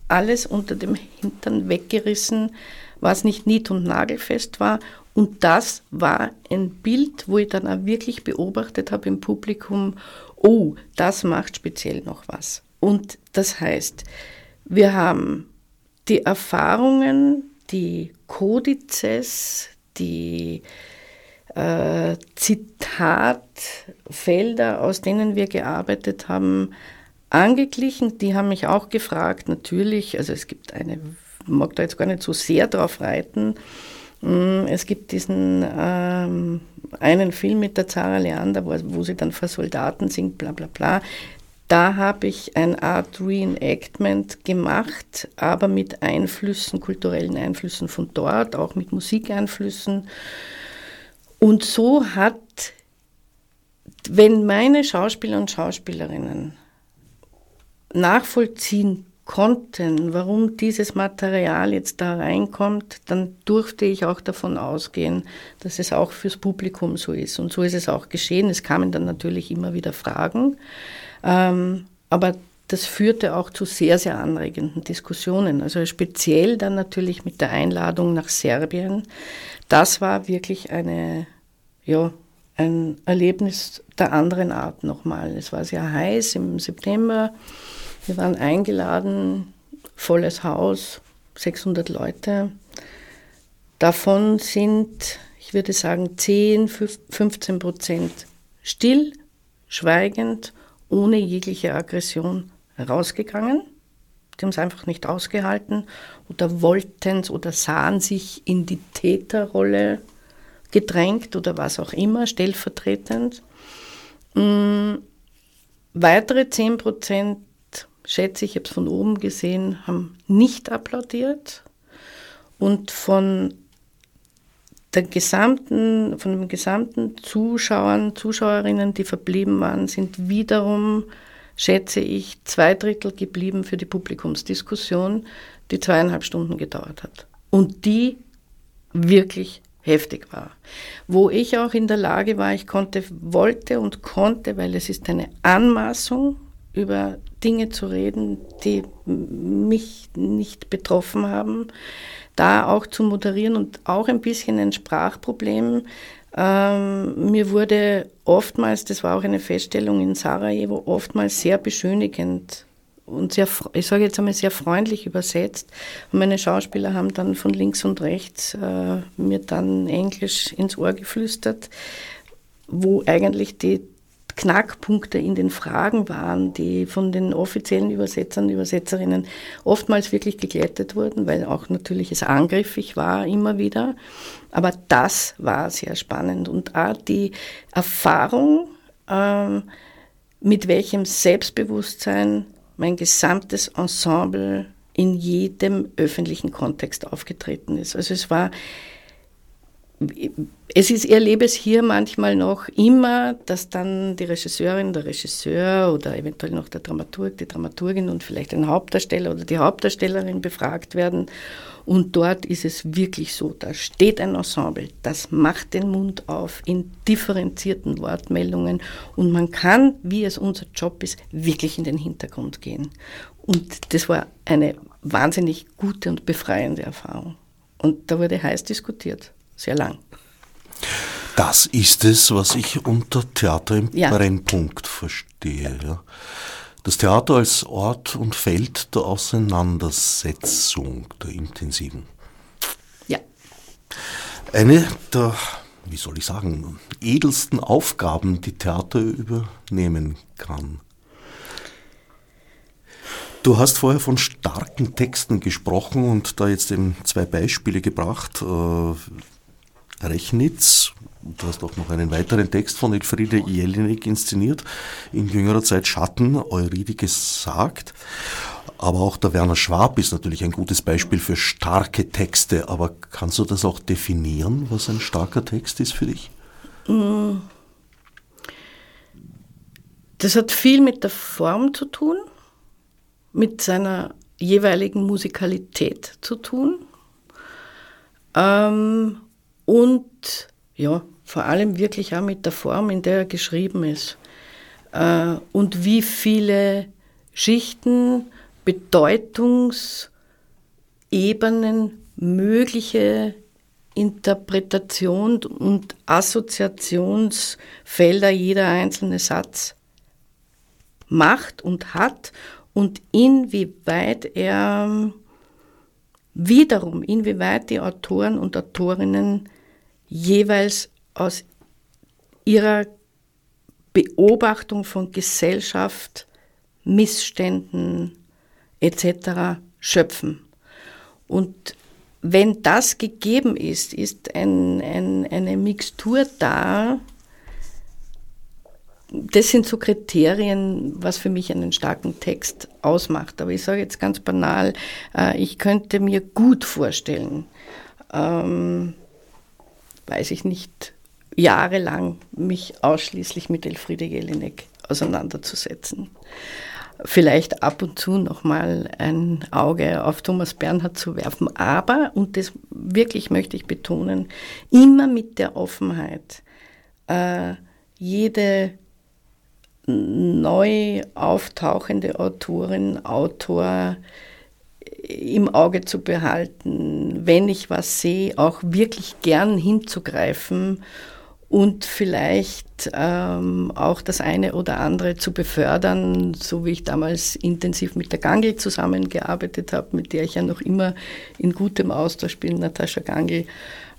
alles unter dem Hintern weggerissen, was nicht nied- und nagelfest war. Und das war ein Bild, wo ich dann auch wirklich beobachtet habe im Publikum, oh, das macht speziell noch was. Und das heißt, wir haben die Erfahrungen, die Kodizes, die äh, Zitatfelder, aus denen wir gearbeitet haben, angeglichen. Die haben mich auch gefragt, natürlich, also es gibt eine, mag da jetzt gar nicht so sehr drauf reiten, mm, es gibt diesen ähm, einen Film mit der Zara Leander, wo, wo, sie dann vor Soldaten singt, bla bla bla. Da habe ich ein Art Reenactment gemacht, aber mit Einflüssen, kulturellen Einflüssen von dort, auch mit Musikeinflüssen. Und so hat, wenn meine Schauspieler und Schauspielerinnen nachvollziehen konnten, warum dieses Material jetzt da reinkommt, dann durfte ich auch davon ausgehen, dass es auch fürs Publikum so ist. Und so ist es auch geschehen. Es kamen dann natürlich immer wieder Fragen, ähm, aber das führte auch zu sehr, sehr anregenden Diskussionen. Also speziell dann natürlich mit der Einladung nach Serbien. Das war wirklich eine, ja, ein Erlebnis der anderen Art nochmal. Es war sehr heiß im September. Wir waren eingeladen, volles Haus, 600 Leute. Davon sind, ich würde sagen, 10, 15 Prozent still, schweigend, ohne jegliche Aggression rausgegangen. Die haben es einfach nicht ausgehalten oder wollten es oder sahen sich in die Täterrolle gedrängt oder was auch immer, stellvertretend. Mm, weitere 10 Prozent, schätze ich, ich habe es von oben gesehen, haben nicht applaudiert. Und von der gesamten, von den gesamten Zuschauern, Zuschauerinnen, die verblieben waren, sind wiederum schätze ich, zwei Drittel geblieben für die Publikumsdiskussion, die zweieinhalb Stunden gedauert hat. Und die wirklich heftig war. Wo ich auch in der Lage war, ich konnte, wollte und konnte, weil es ist eine Anmaßung über Dinge zu reden, die mich nicht betroffen haben, da auch zu moderieren und auch ein bisschen ein Sprachproblem. Ähm, mir wurde oftmals, das war auch eine Feststellung in Sarajevo, oftmals sehr beschönigend und sehr, ich sage jetzt einmal sehr freundlich übersetzt. Und meine Schauspieler haben dann von links und rechts äh, mir dann Englisch ins Ohr geflüstert, wo eigentlich die Knackpunkte in den Fragen waren, die von den offiziellen Übersetzern Übersetzerinnen oftmals wirklich geglättet wurden, weil auch natürlich es angriffig war immer wieder. Aber das war sehr spannend und auch die Erfahrung, äh, mit welchem Selbstbewusstsein mein gesamtes Ensemble in jedem öffentlichen Kontext aufgetreten ist. Also es war, es ist, ich erlebe es hier manchmal noch immer, dass dann die Regisseurin, der Regisseur oder eventuell noch der Dramaturg, die Dramaturgin und vielleicht ein Hauptdarsteller oder die Hauptdarstellerin befragt werden und dort ist es wirklich so, da steht ein Ensemble, das macht den Mund auf in differenzierten Wortmeldungen und man kann, wie es unser Job ist, wirklich in den Hintergrund gehen. Und das war eine wahnsinnig gute und befreiende Erfahrung. Und da wurde heiß diskutiert, sehr lang. Das ist es, was ich unter Theater im ja. Brennpunkt verstehe. Ja. Das Theater als Ort und Feld der Auseinandersetzung, der intensiven. Ja. Eine der, wie soll ich sagen, edelsten Aufgaben, die Theater übernehmen kann. Du hast vorher von starken Texten gesprochen und da jetzt eben zwei Beispiele gebracht. Rechnitz Du hast auch noch einen weiteren Text von Elfriede Jelinek inszeniert, in jüngerer Zeit Schatten, Eurydike sagt. Aber auch der Werner Schwab ist natürlich ein gutes Beispiel für starke Texte. Aber kannst du das auch definieren, was ein starker Text ist für dich? Das hat viel mit der Form zu tun, mit seiner jeweiligen Musikalität zu tun ähm, und ja, vor allem wirklich auch mit der Form, in der er geschrieben ist. Äh, und wie viele Schichten, Bedeutungsebenen, mögliche Interpretation und Assoziationsfelder jeder einzelne Satz macht und hat und inwieweit er wiederum, inwieweit die Autoren und Autorinnen jeweils aus ihrer Beobachtung von Gesellschaft, Missständen etc. schöpfen. Und wenn das gegeben ist, ist ein, ein, eine Mixtur da. Das sind so Kriterien, was für mich einen starken Text ausmacht. Aber ich sage jetzt ganz banal, äh, ich könnte mir gut vorstellen, ähm, weiß ich nicht, jahrelang mich ausschließlich mit Elfriede Jelinek auseinanderzusetzen. Vielleicht ab und zu nochmal ein Auge auf Thomas Bernhard zu werfen, aber, und das wirklich möchte ich betonen, immer mit der Offenheit, äh, jede neu auftauchende Autorin, Autor im Auge zu behalten, wenn ich was sehe, auch wirklich gern hinzugreifen und vielleicht ähm, auch das eine oder andere zu befördern, so wie ich damals intensiv mit der Gangl zusammengearbeitet habe, mit der ich ja noch immer in gutem Austausch bin, Natascha Gangl.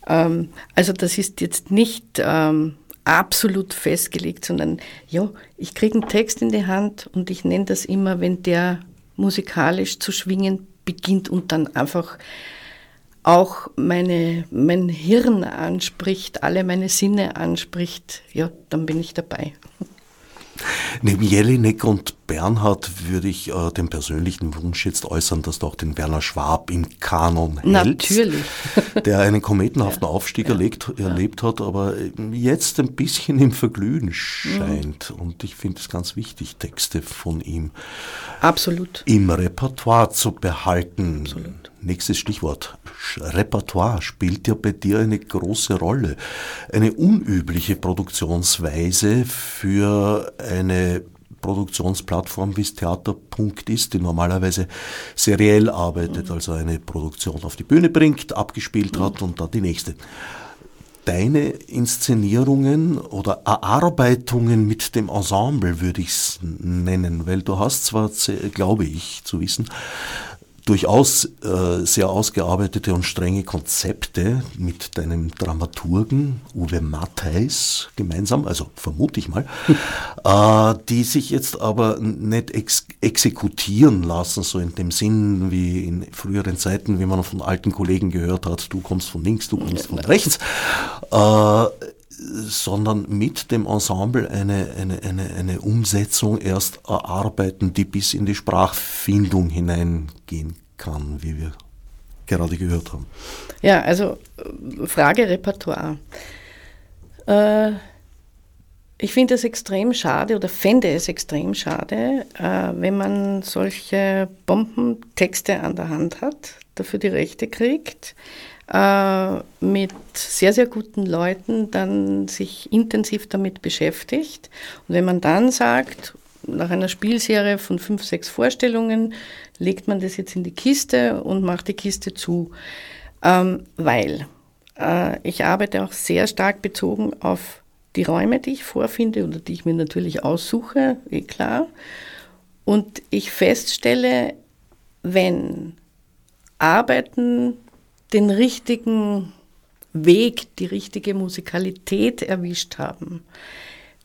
Ähm, also das ist jetzt nicht ähm, absolut festgelegt, sondern ja, ich kriege einen Text in die Hand und ich nenne das immer, wenn der musikalisch zu schwingen beginnt und dann einfach auch meine, mein Hirn anspricht, alle meine Sinne anspricht, ja, dann bin ich dabei. Neben Jelinek und Bernhard würde ich äh, den persönlichen Wunsch jetzt äußern, dass du auch den Werner Schwab im Kanon hältst. Natürlich. Der einen kometenhaften ja, Aufstieg ja, erlebt, ja. erlebt hat, aber jetzt ein bisschen im Verglühen scheint. Mhm. Und ich finde es ganz wichtig, Texte von ihm Absolut. im Repertoire zu behalten. Absolut. Nächstes Stichwort. Repertoire spielt ja bei dir eine große Rolle. Eine unübliche Produktionsweise für eine Produktionsplattform wie es Theaterpunkt ist, die normalerweise seriell arbeitet, also eine Produktion auf die Bühne bringt, abgespielt hat und dann die nächste deine Inszenierungen oder Erarbeitungen mit dem Ensemble, würde ich es nennen, weil du hast zwar, glaube ich, zu wissen, durchaus äh, sehr ausgearbeitete und strenge Konzepte mit deinem Dramaturgen Uwe Mattheis gemeinsam, also vermute ich mal, äh, die sich jetzt aber nicht ex exekutieren lassen, so in dem Sinn wie in früheren Zeiten, wie man von alten Kollegen gehört hat, du kommst von links, du kommst von rechts. Äh, sondern mit dem Ensemble eine, eine, eine, eine Umsetzung erst erarbeiten, die bis in die Sprachfindung hineingehen kann, wie wir gerade gehört haben. Ja, also Frage Repertoire. Äh, ich finde es extrem schade oder fände es extrem schade, äh, wenn man solche Bombentexte an der Hand hat, dafür die Rechte kriegt äh, mit sehr, sehr guten Leuten dann sich intensiv damit beschäftigt. Und wenn man dann sagt, nach einer Spielserie von fünf, sechs Vorstellungen, legt man das jetzt in die Kiste und macht die Kiste zu. Ähm, weil äh, ich arbeite auch sehr stark bezogen auf die Räume, die ich vorfinde oder die ich mir natürlich aussuche, eh klar. Und ich feststelle, wenn Arbeiten den richtigen Weg, die richtige Musikalität erwischt haben,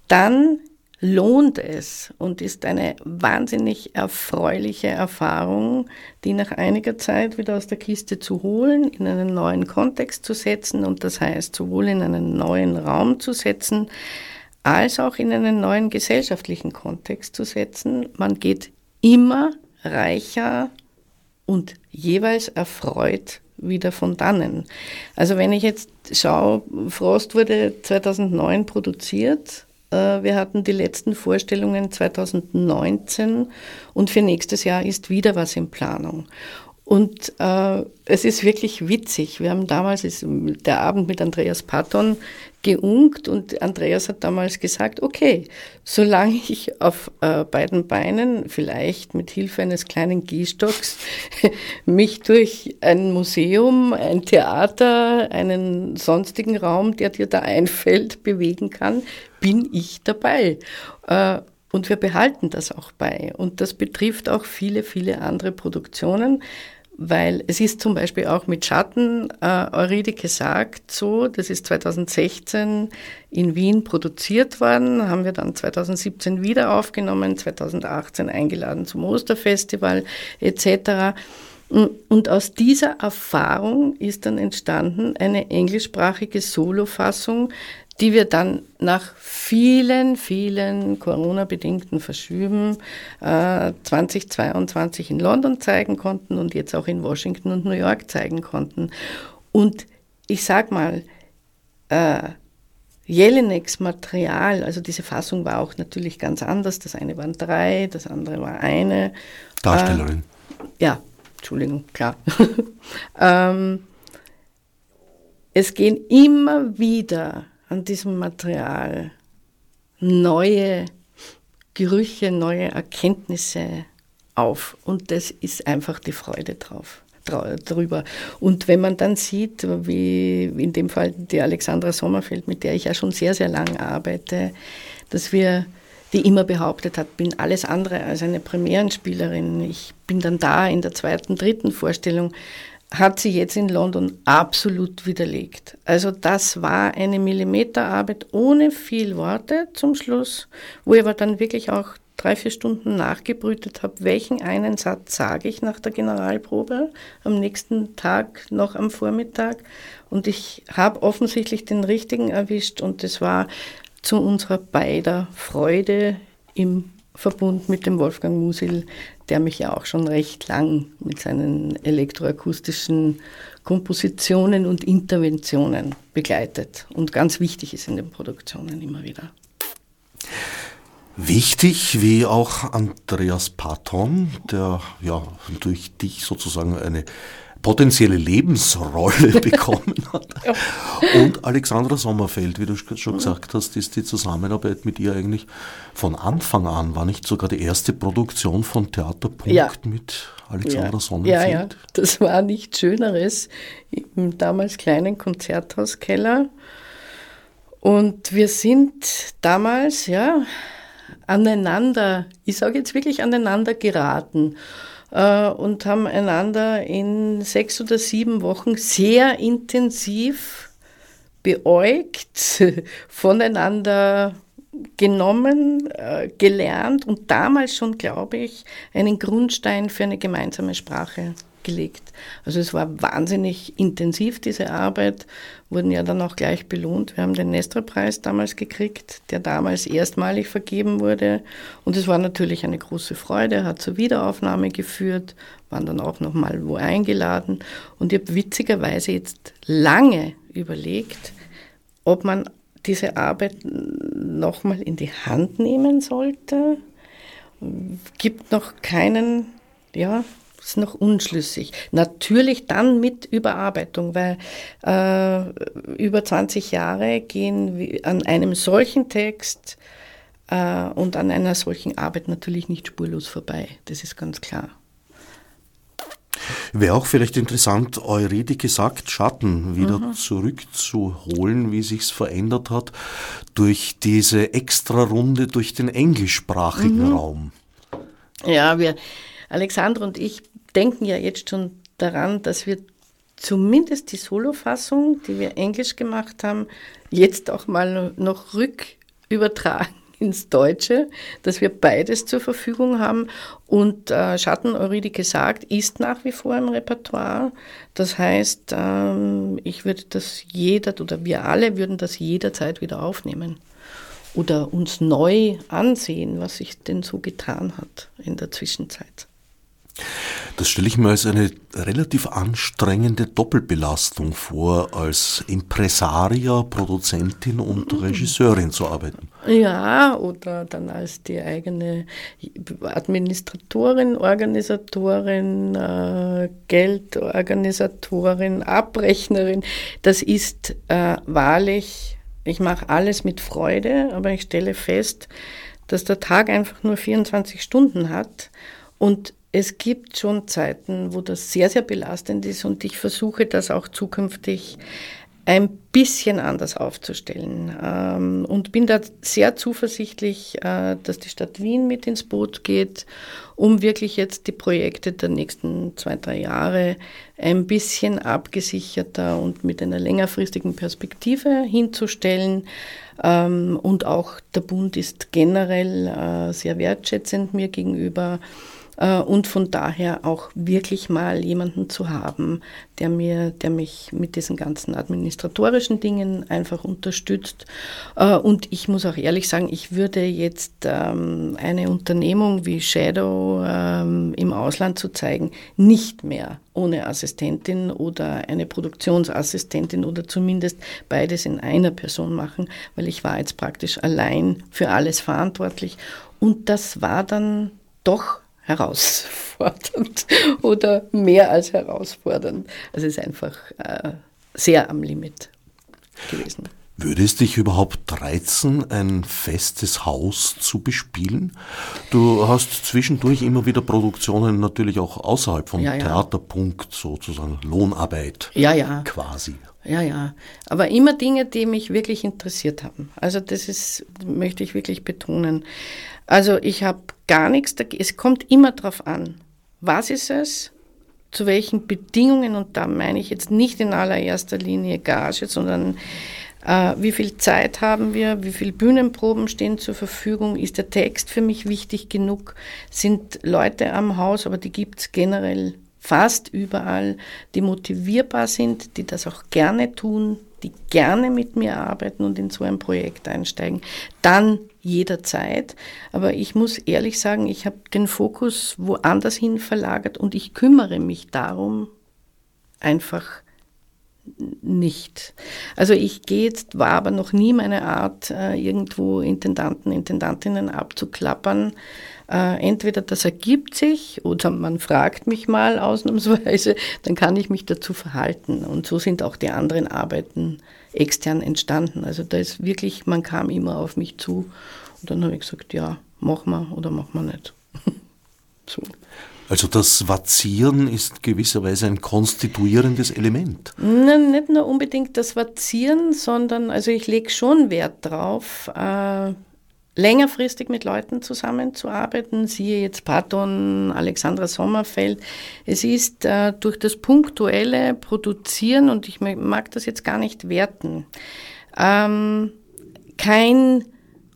dann lohnt es und ist eine wahnsinnig erfreuliche Erfahrung, die nach einiger Zeit wieder aus der Kiste zu holen, in einen neuen Kontext zu setzen und das heißt sowohl in einen neuen Raum zu setzen, als auch in einen neuen gesellschaftlichen Kontext zu setzen. Man geht immer reicher und jeweils erfreut wieder von dannen. Also wenn ich jetzt schaue, Frost wurde 2009 produziert. Äh, wir hatten die letzten Vorstellungen 2019 und für nächstes Jahr ist wieder was in Planung. Und äh, es ist wirklich witzig. Wir haben damals, ist der Abend mit Andreas Patton geunkt und Andreas hat damals gesagt, okay, solange ich auf äh, beiden Beinen, vielleicht mit Hilfe eines kleinen Gehstocks, mich durch ein Museum, ein Theater, einen sonstigen Raum, der dir da einfällt, bewegen kann, bin ich dabei. Äh, und wir behalten das auch bei. Und das betrifft auch viele, viele andere Produktionen weil es ist zum Beispiel auch mit Schatten, äh, Eurydike sagt so, das ist 2016 in Wien produziert worden, haben wir dann 2017 wieder aufgenommen, 2018 eingeladen zum Osterfestival etc. Und aus dieser Erfahrung ist dann entstanden eine englischsprachige Solofassung, die wir dann nach vielen, vielen Corona-bedingten Verschüben äh, 2022 in London zeigen konnten und jetzt auch in Washington und New York zeigen konnten. Und ich sag mal, äh, Jelineks Material, also diese Fassung war auch natürlich ganz anders. Das eine waren drei, das andere war eine. Darstellerin. Äh, ja, Entschuldigung, klar. ähm, es gehen immer wieder an diesem Material neue Gerüche, neue Erkenntnisse auf. Und das ist einfach die Freude drauf drüber. Und wenn man dann sieht, wie in dem Fall die Alexandra Sommerfeld, mit der ich ja schon sehr, sehr lange arbeite, dass wir, die immer behauptet hat, bin alles andere als eine Premierenspielerin. Ich bin dann da in der zweiten, dritten Vorstellung hat sie jetzt in London absolut widerlegt. Also das war eine Millimeterarbeit ohne viel Worte zum Schluss, wo ich aber dann wirklich auch drei, vier Stunden nachgebrütet habe, welchen einen Satz sage ich nach der Generalprobe am nächsten Tag, noch am Vormittag. Und ich habe offensichtlich den richtigen erwischt und das war zu unserer beider Freude im Verbund mit dem Wolfgang Musil, der mich ja auch schon recht lang mit seinen elektroakustischen Kompositionen und Interventionen begleitet und ganz wichtig ist in den Produktionen immer wieder. Wichtig wie auch Andreas Patton, der ja durch dich sozusagen eine potenzielle Lebensrolle bekommen hat. Und Alexandra Sommerfeld, wie du schon gesagt hast, ist die Zusammenarbeit mit ihr eigentlich von Anfang an, war nicht sogar die erste Produktion von Theaterpunkt ja. mit Alexandra ja. Sommerfeld? Ja, ja, das war nichts Schöneres im damals kleinen Konzerthauskeller. Und wir sind damals, ja, aneinander, ich sage jetzt wirklich aneinander geraten und haben einander in sechs oder sieben Wochen sehr intensiv beäugt, voneinander genommen, äh, gelernt und damals schon, glaube ich, einen Grundstein für eine gemeinsame Sprache gelegt. Also es war wahnsinnig intensiv, diese Arbeit, wurden ja dann auch gleich belohnt. Wir haben den Nestor-Preis damals gekriegt, der damals erstmalig vergeben wurde. Und es war natürlich eine große Freude, hat zur Wiederaufnahme geführt, waren dann auch nochmal wo eingeladen. Und ich habe witzigerweise jetzt lange überlegt, ob man diese Arbeit nochmal in die Hand nehmen sollte. Gibt noch keinen, ja, ist noch unschlüssig. Natürlich dann mit Überarbeitung, weil äh, über 20 Jahre gehen an einem solchen Text äh, und an einer solchen Arbeit natürlich nicht spurlos vorbei. Das ist ganz klar. Wäre auch vielleicht interessant, Eurydike sagt, Schatten wieder mhm. zurückzuholen, wie sich's verändert hat, durch diese Extra-Runde durch den englischsprachigen mhm. Raum. Ja, wir, Alexandra und ich denken ja jetzt schon daran, dass wir zumindest die Solo-Fassung, die wir englisch gemacht haben, jetzt auch mal noch rückübertragen ins Deutsche, dass wir beides zur Verfügung haben. Und äh, Schatten, Eurydie gesagt, ist nach wie vor im Repertoire. Das heißt, ähm, ich würde das jeder oder wir alle würden das jederzeit wieder aufnehmen oder uns neu ansehen, was sich denn so getan hat in der Zwischenzeit. Das stelle ich mir als eine relativ anstrengende Doppelbelastung vor, als Impresaria, Produzentin und mhm. Regisseurin zu arbeiten. Ja, oder dann als die eigene Administratorin, Organisatorin, äh, Geldorganisatorin, Abrechnerin. Das ist äh, wahrlich, ich mache alles mit Freude, aber ich stelle fest, dass der Tag einfach nur 24 Stunden hat und es gibt schon Zeiten, wo das sehr, sehr belastend ist und ich versuche das auch zukünftig ein bisschen anders aufzustellen ähm, und bin da sehr zuversichtlich, äh, dass die Stadt Wien mit ins Boot geht, um wirklich jetzt die Projekte der nächsten zwei, drei Jahre ein bisschen abgesicherter und mit einer längerfristigen Perspektive hinzustellen. Ähm, und auch der Bund ist generell äh, sehr wertschätzend mir gegenüber und von daher auch wirklich mal jemanden zu haben, der mir, der mich mit diesen ganzen administratorischen Dingen einfach unterstützt. Äh, und ich muss auch ehrlich sagen, ich würde jetzt ähm, eine Unternehmung wie Shadow ähm, im Ausland zu zeigen, nicht mehr ohne Assistentin oder eine Produktionsassistentin oder zumindest beides in einer Person machen, weil ich war jetzt praktisch allein für alles verantwortlich. Und das war dann doch herausfordernd oder mehr als herausfordernd. Also es ist einfach äh, sehr am Limit gewesen. Würde es dich überhaupt reizen, ein festes Haus zu bespielen? Du hast zwischendurch immer wieder Produktionen natürlich auch außerhalb vom ja, ja. Theaterpunkt, sozusagen Lohnarbeit ja, ja. quasi. Ja, ja. Aber immer Dinge, die mich wirklich interessiert haben. Also das ist, möchte ich wirklich betonen. Also ich habe gar nichts. Es kommt immer darauf an, was ist es, zu welchen Bedingungen, und da meine ich jetzt nicht in allererster Linie Gage, sondern äh, wie viel Zeit haben wir, wie viele Bühnenproben stehen zur Verfügung, ist der Text für mich wichtig genug, sind Leute am Haus, aber die gibt es generell fast überall, die motivierbar sind, die das auch gerne tun, die gerne mit mir arbeiten und in so ein Projekt einsteigen, dann jederzeit. Aber ich muss ehrlich sagen, ich habe den Fokus woanders hin verlagert und ich kümmere mich darum, einfach nicht. Also ich gehe jetzt, war aber noch nie meine Art, äh, irgendwo Intendanten, Intendantinnen abzuklappern. Äh, entweder das ergibt sich oder man fragt mich mal ausnahmsweise, dann kann ich mich dazu verhalten. Und so sind auch die anderen Arbeiten extern entstanden. Also da ist wirklich, man kam immer auf mich zu und dann habe ich gesagt, ja, mach mal oder mach mal nicht. so. Also das Vazieren ist gewisserweise ein konstituierendes Element. Na, nicht nur unbedingt das Vazieren, sondern also ich lege schon Wert drauf, äh, längerfristig mit Leuten zusammenzuarbeiten. Siehe jetzt Patton, Alexandra Sommerfeld. Es ist äh, durch das punktuelle Produzieren, und ich mag das jetzt gar nicht werten, ähm, kein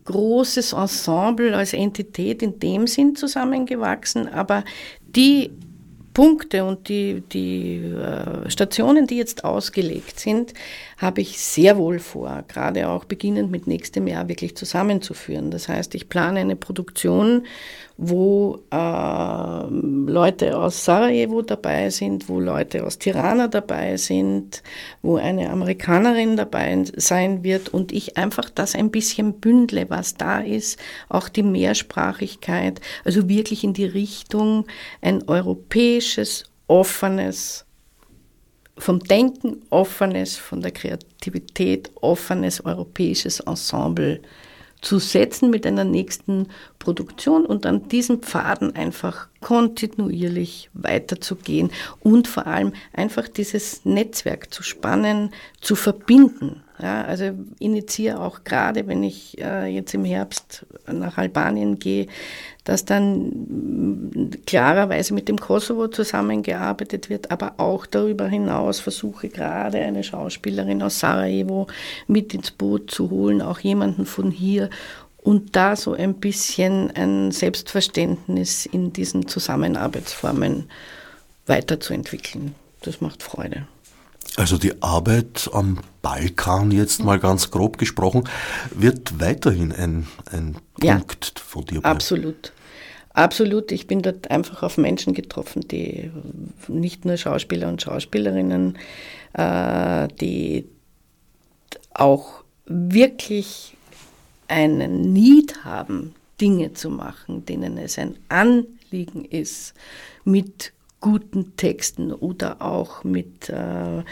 großes Ensemble als Entität in dem Sinn zusammengewachsen, aber die Punkte und die, die äh, Stationen, die jetzt ausgelegt sind, habe ich sehr wohl vor, gerade auch beginnend mit nächstem Jahr wirklich zusammenzuführen. Das heißt, ich plane eine Produktion, wo äh, Leute aus Sarajevo dabei sind, wo Leute aus Tirana dabei sind, wo eine Amerikanerin dabei sein wird und ich einfach das ein bisschen bündle, was da ist, auch die Mehrsprachigkeit, also wirklich in die Richtung ein europäisches, offenes, vom Denken offenes, von der Kreativität offenes europäisches Ensemble zu setzen mit einer nächsten Produktion und an diesen Pfaden einfach kontinuierlich weiterzugehen und vor allem einfach dieses Netzwerk zu spannen, zu verbinden. Ja, also initiiere auch gerade, wenn ich äh, jetzt im Herbst nach Albanien gehe, dass dann klarerweise mit dem Kosovo zusammengearbeitet wird, aber auch darüber hinaus versuche gerade eine Schauspielerin aus Sarajevo mit ins Boot zu holen, auch jemanden von hier und da so ein bisschen ein Selbstverständnis in diesen Zusammenarbeitsformen weiterzuentwickeln. Das macht Freude. Also die Arbeit am Balkan, jetzt mal ganz grob gesprochen, wird weiterhin ein, ein ja, Punkt von dir bleiben. Absolut. Absolut. Ich bin dort einfach auf Menschen getroffen, die nicht nur Schauspieler und Schauspielerinnen, äh, die auch wirklich einen Need haben, Dinge zu machen, denen es ein Anliegen ist, mit guten Texten oder auch mit, äh,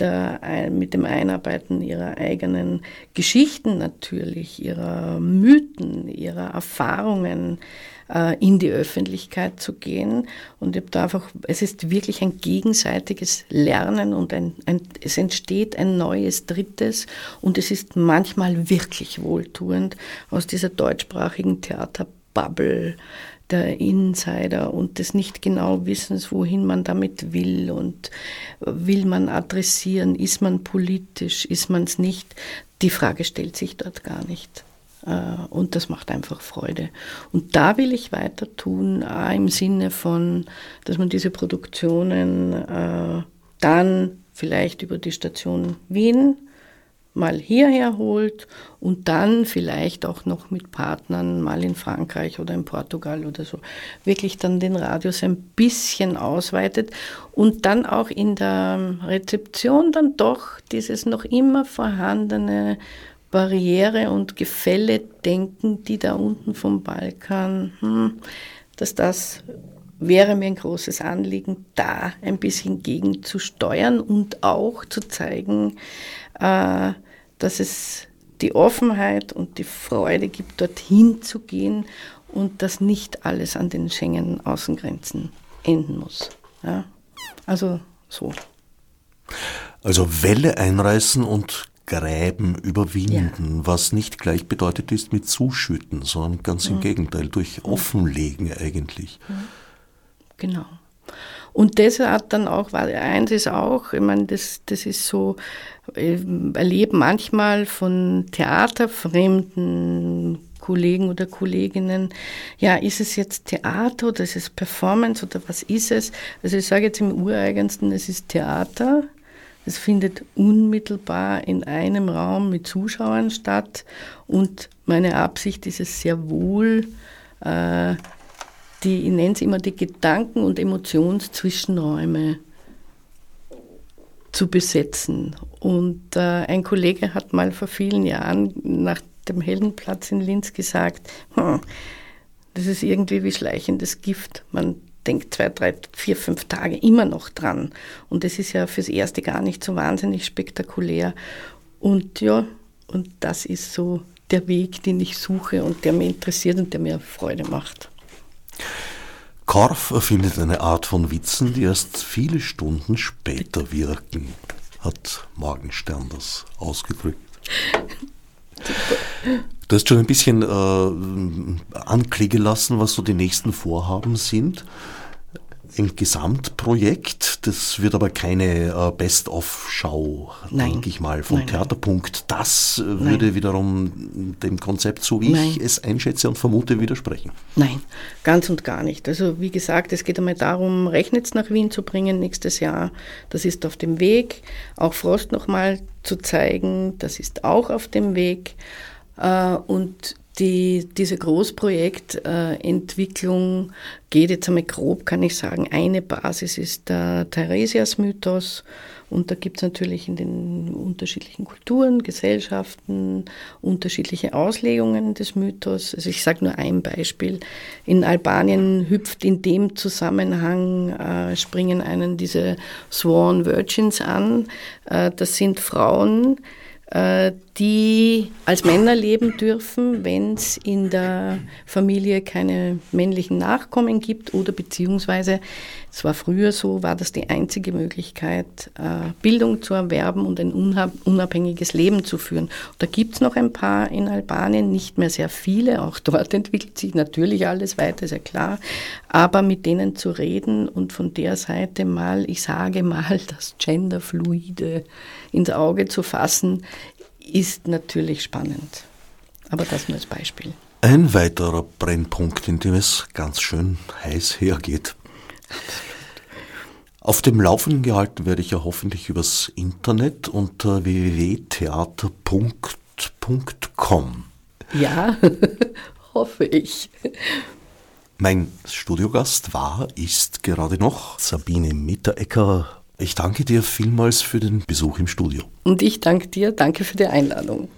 der, mit dem Einarbeiten ihrer eigenen Geschichten natürlich, ihrer Mythen, ihrer Erfahrungen äh, in die Öffentlichkeit zu gehen. Und ich da einfach, es ist wirklich ein gegenseitiges Lernen und ein, ein, es entsteht ein neues Drittes und es ist manchmal wirklich wohltuend aus dieser deutschsprachigen Theaterbubble der Insider und des nicht genau Wissens, wohin man damit will und will man adressieren, ist man politisch, ist man es nicht. Die Frage stellt sich dort gar nicht. Äh, und das macht einfach Freude. Und da will ich weiter tun, im Sinne von, dass man diese Produktionen äh, dann vielleicht über die Station Wien mal hierher holt und dann vielleicht auch noch mit Partnern mal in Frankreich oder in Portugal oder so wirklich dann den Radius ein bisschen ausweitet und dann auch in der Rezeption dann doch dieses noch immer vorhandene Barriere und Gefälle denken, die da unten vom Balkan, hm, dass das wäre mir ein großes Anliegen, da ein bisschen gegenzusteuern und auch zu zeigen, äh, dass es die Offenheit und die Freude gibt, dorthin zu gehen und dass nicht alles an den Schengen-Außengrenzen enden muss. Ja? Also so. Also Welle einreißen und Gräben überwinden, ja. was nicht gleich bedeutet ist mit zuschütten, sondern ganz im Gegenteil, durch Offenlegen eigentlich. Genau. Und das hat dann auch, eins ist auch, ich meine, das, das ist so, ich erlebe manchmal von theaterfremden Kollegen oder Kolleginnen, ja, ist es jetzt Theater oder ist es Performance oder was ist es? Also ich sage jetzt im ureigensten, es ist Theater. Es findet unmittelbar in einem Raum mit Zuschauern statt und meine Absicht ist es sehr wohl, äh, die, ich nenne es immer die Gedanken- und Emotionszwischenräume zu besetzen Und äh, ein Kollege hat mal vor vielen Jahren nach dem Heldenplatz in Linz gesagt, hm, das ist irgendwie wie schleichendes Gift. Man denkt zwei, drei, vier, fünf Tage immer noch dran. Und das ist ja fürs Erste gar nicht so wahnsinnig spektakulär. Und ja, und das ist so der Weg, den ich suche und der mich interessiert und der mir Freude macht. Korf erfindet eine Art von Witzen, die erst viele Stunden später wirken, hat Morgenstern das ausgedrückt. Du hast schon ein bisschen äh, anklingen lassen, was so die nächsten Vorhaben sind ein Gesamtprojekt. Das wird aber keine äh, Best-of-Show, denke ich mal, vom nein, Theaterpunkt. Das äh, würde nein. wiederum dem Konzept, so wie nein. ich es einschätze und vermute, widersprechen. Nein, ganz und gar nicht. Also wie gesagt, es geht einmal darum, Rechnitz nach Wien zu bringen nächstes Jahr. Das ist auf dem Weg. Auch Frost nochmal zu zeigen, das ist auch auf dem Weg. Äh, und die, diese Großprojektentwicklung geht jetzt einmal grob, kann ich sagen. Eine Basis ist der Theresias-Mythos. Und da gibt es natürlich in den unterschiedlichen Kulturen, Gesellschaften unterschiedliche Auslegungen des Mythos. Also ich sage nur ein Beispiel. In Albanien hüpft in dem Zusammenhang, äh, springen einen diese Sworn Virgins an. Äh, das sind Frauen, äh, die als Männer leben dürfen, wenn es in der Familie keine männlichen Nachkommen gibt oder beziehungsweise, es war früher so, war das die einzige Möglichkeit, äh, Bildung zu erwerben und ein unabhängiges Leben zu führen. Da gibt es noch ein paar in Albanien, nicht mehr sehr viele, auch dort entwickelt sich natürlich alles weiter, ist ja klar, aber mit denen zu reden und von der Seite mal, ich sage mal, das Genderfluide ins Auge zu fassen, ist natürlich spannend. Aber das nur als Beispiel. Ein weiterer Brennpunkt, in dem es ganz schön heiß hergeht. Auf dem Laufenden gehalten werde ich ja hoffentlich übers Internet unter www.theater.com. Ja, hoffe ich. Mein Studiogast war, ist gerade noch Sabine Mitterecker, ich danke dir vielmals für den Besuch im Studio. Und ich danke dir, danke für die Einladung.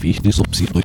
Fiz de subsídio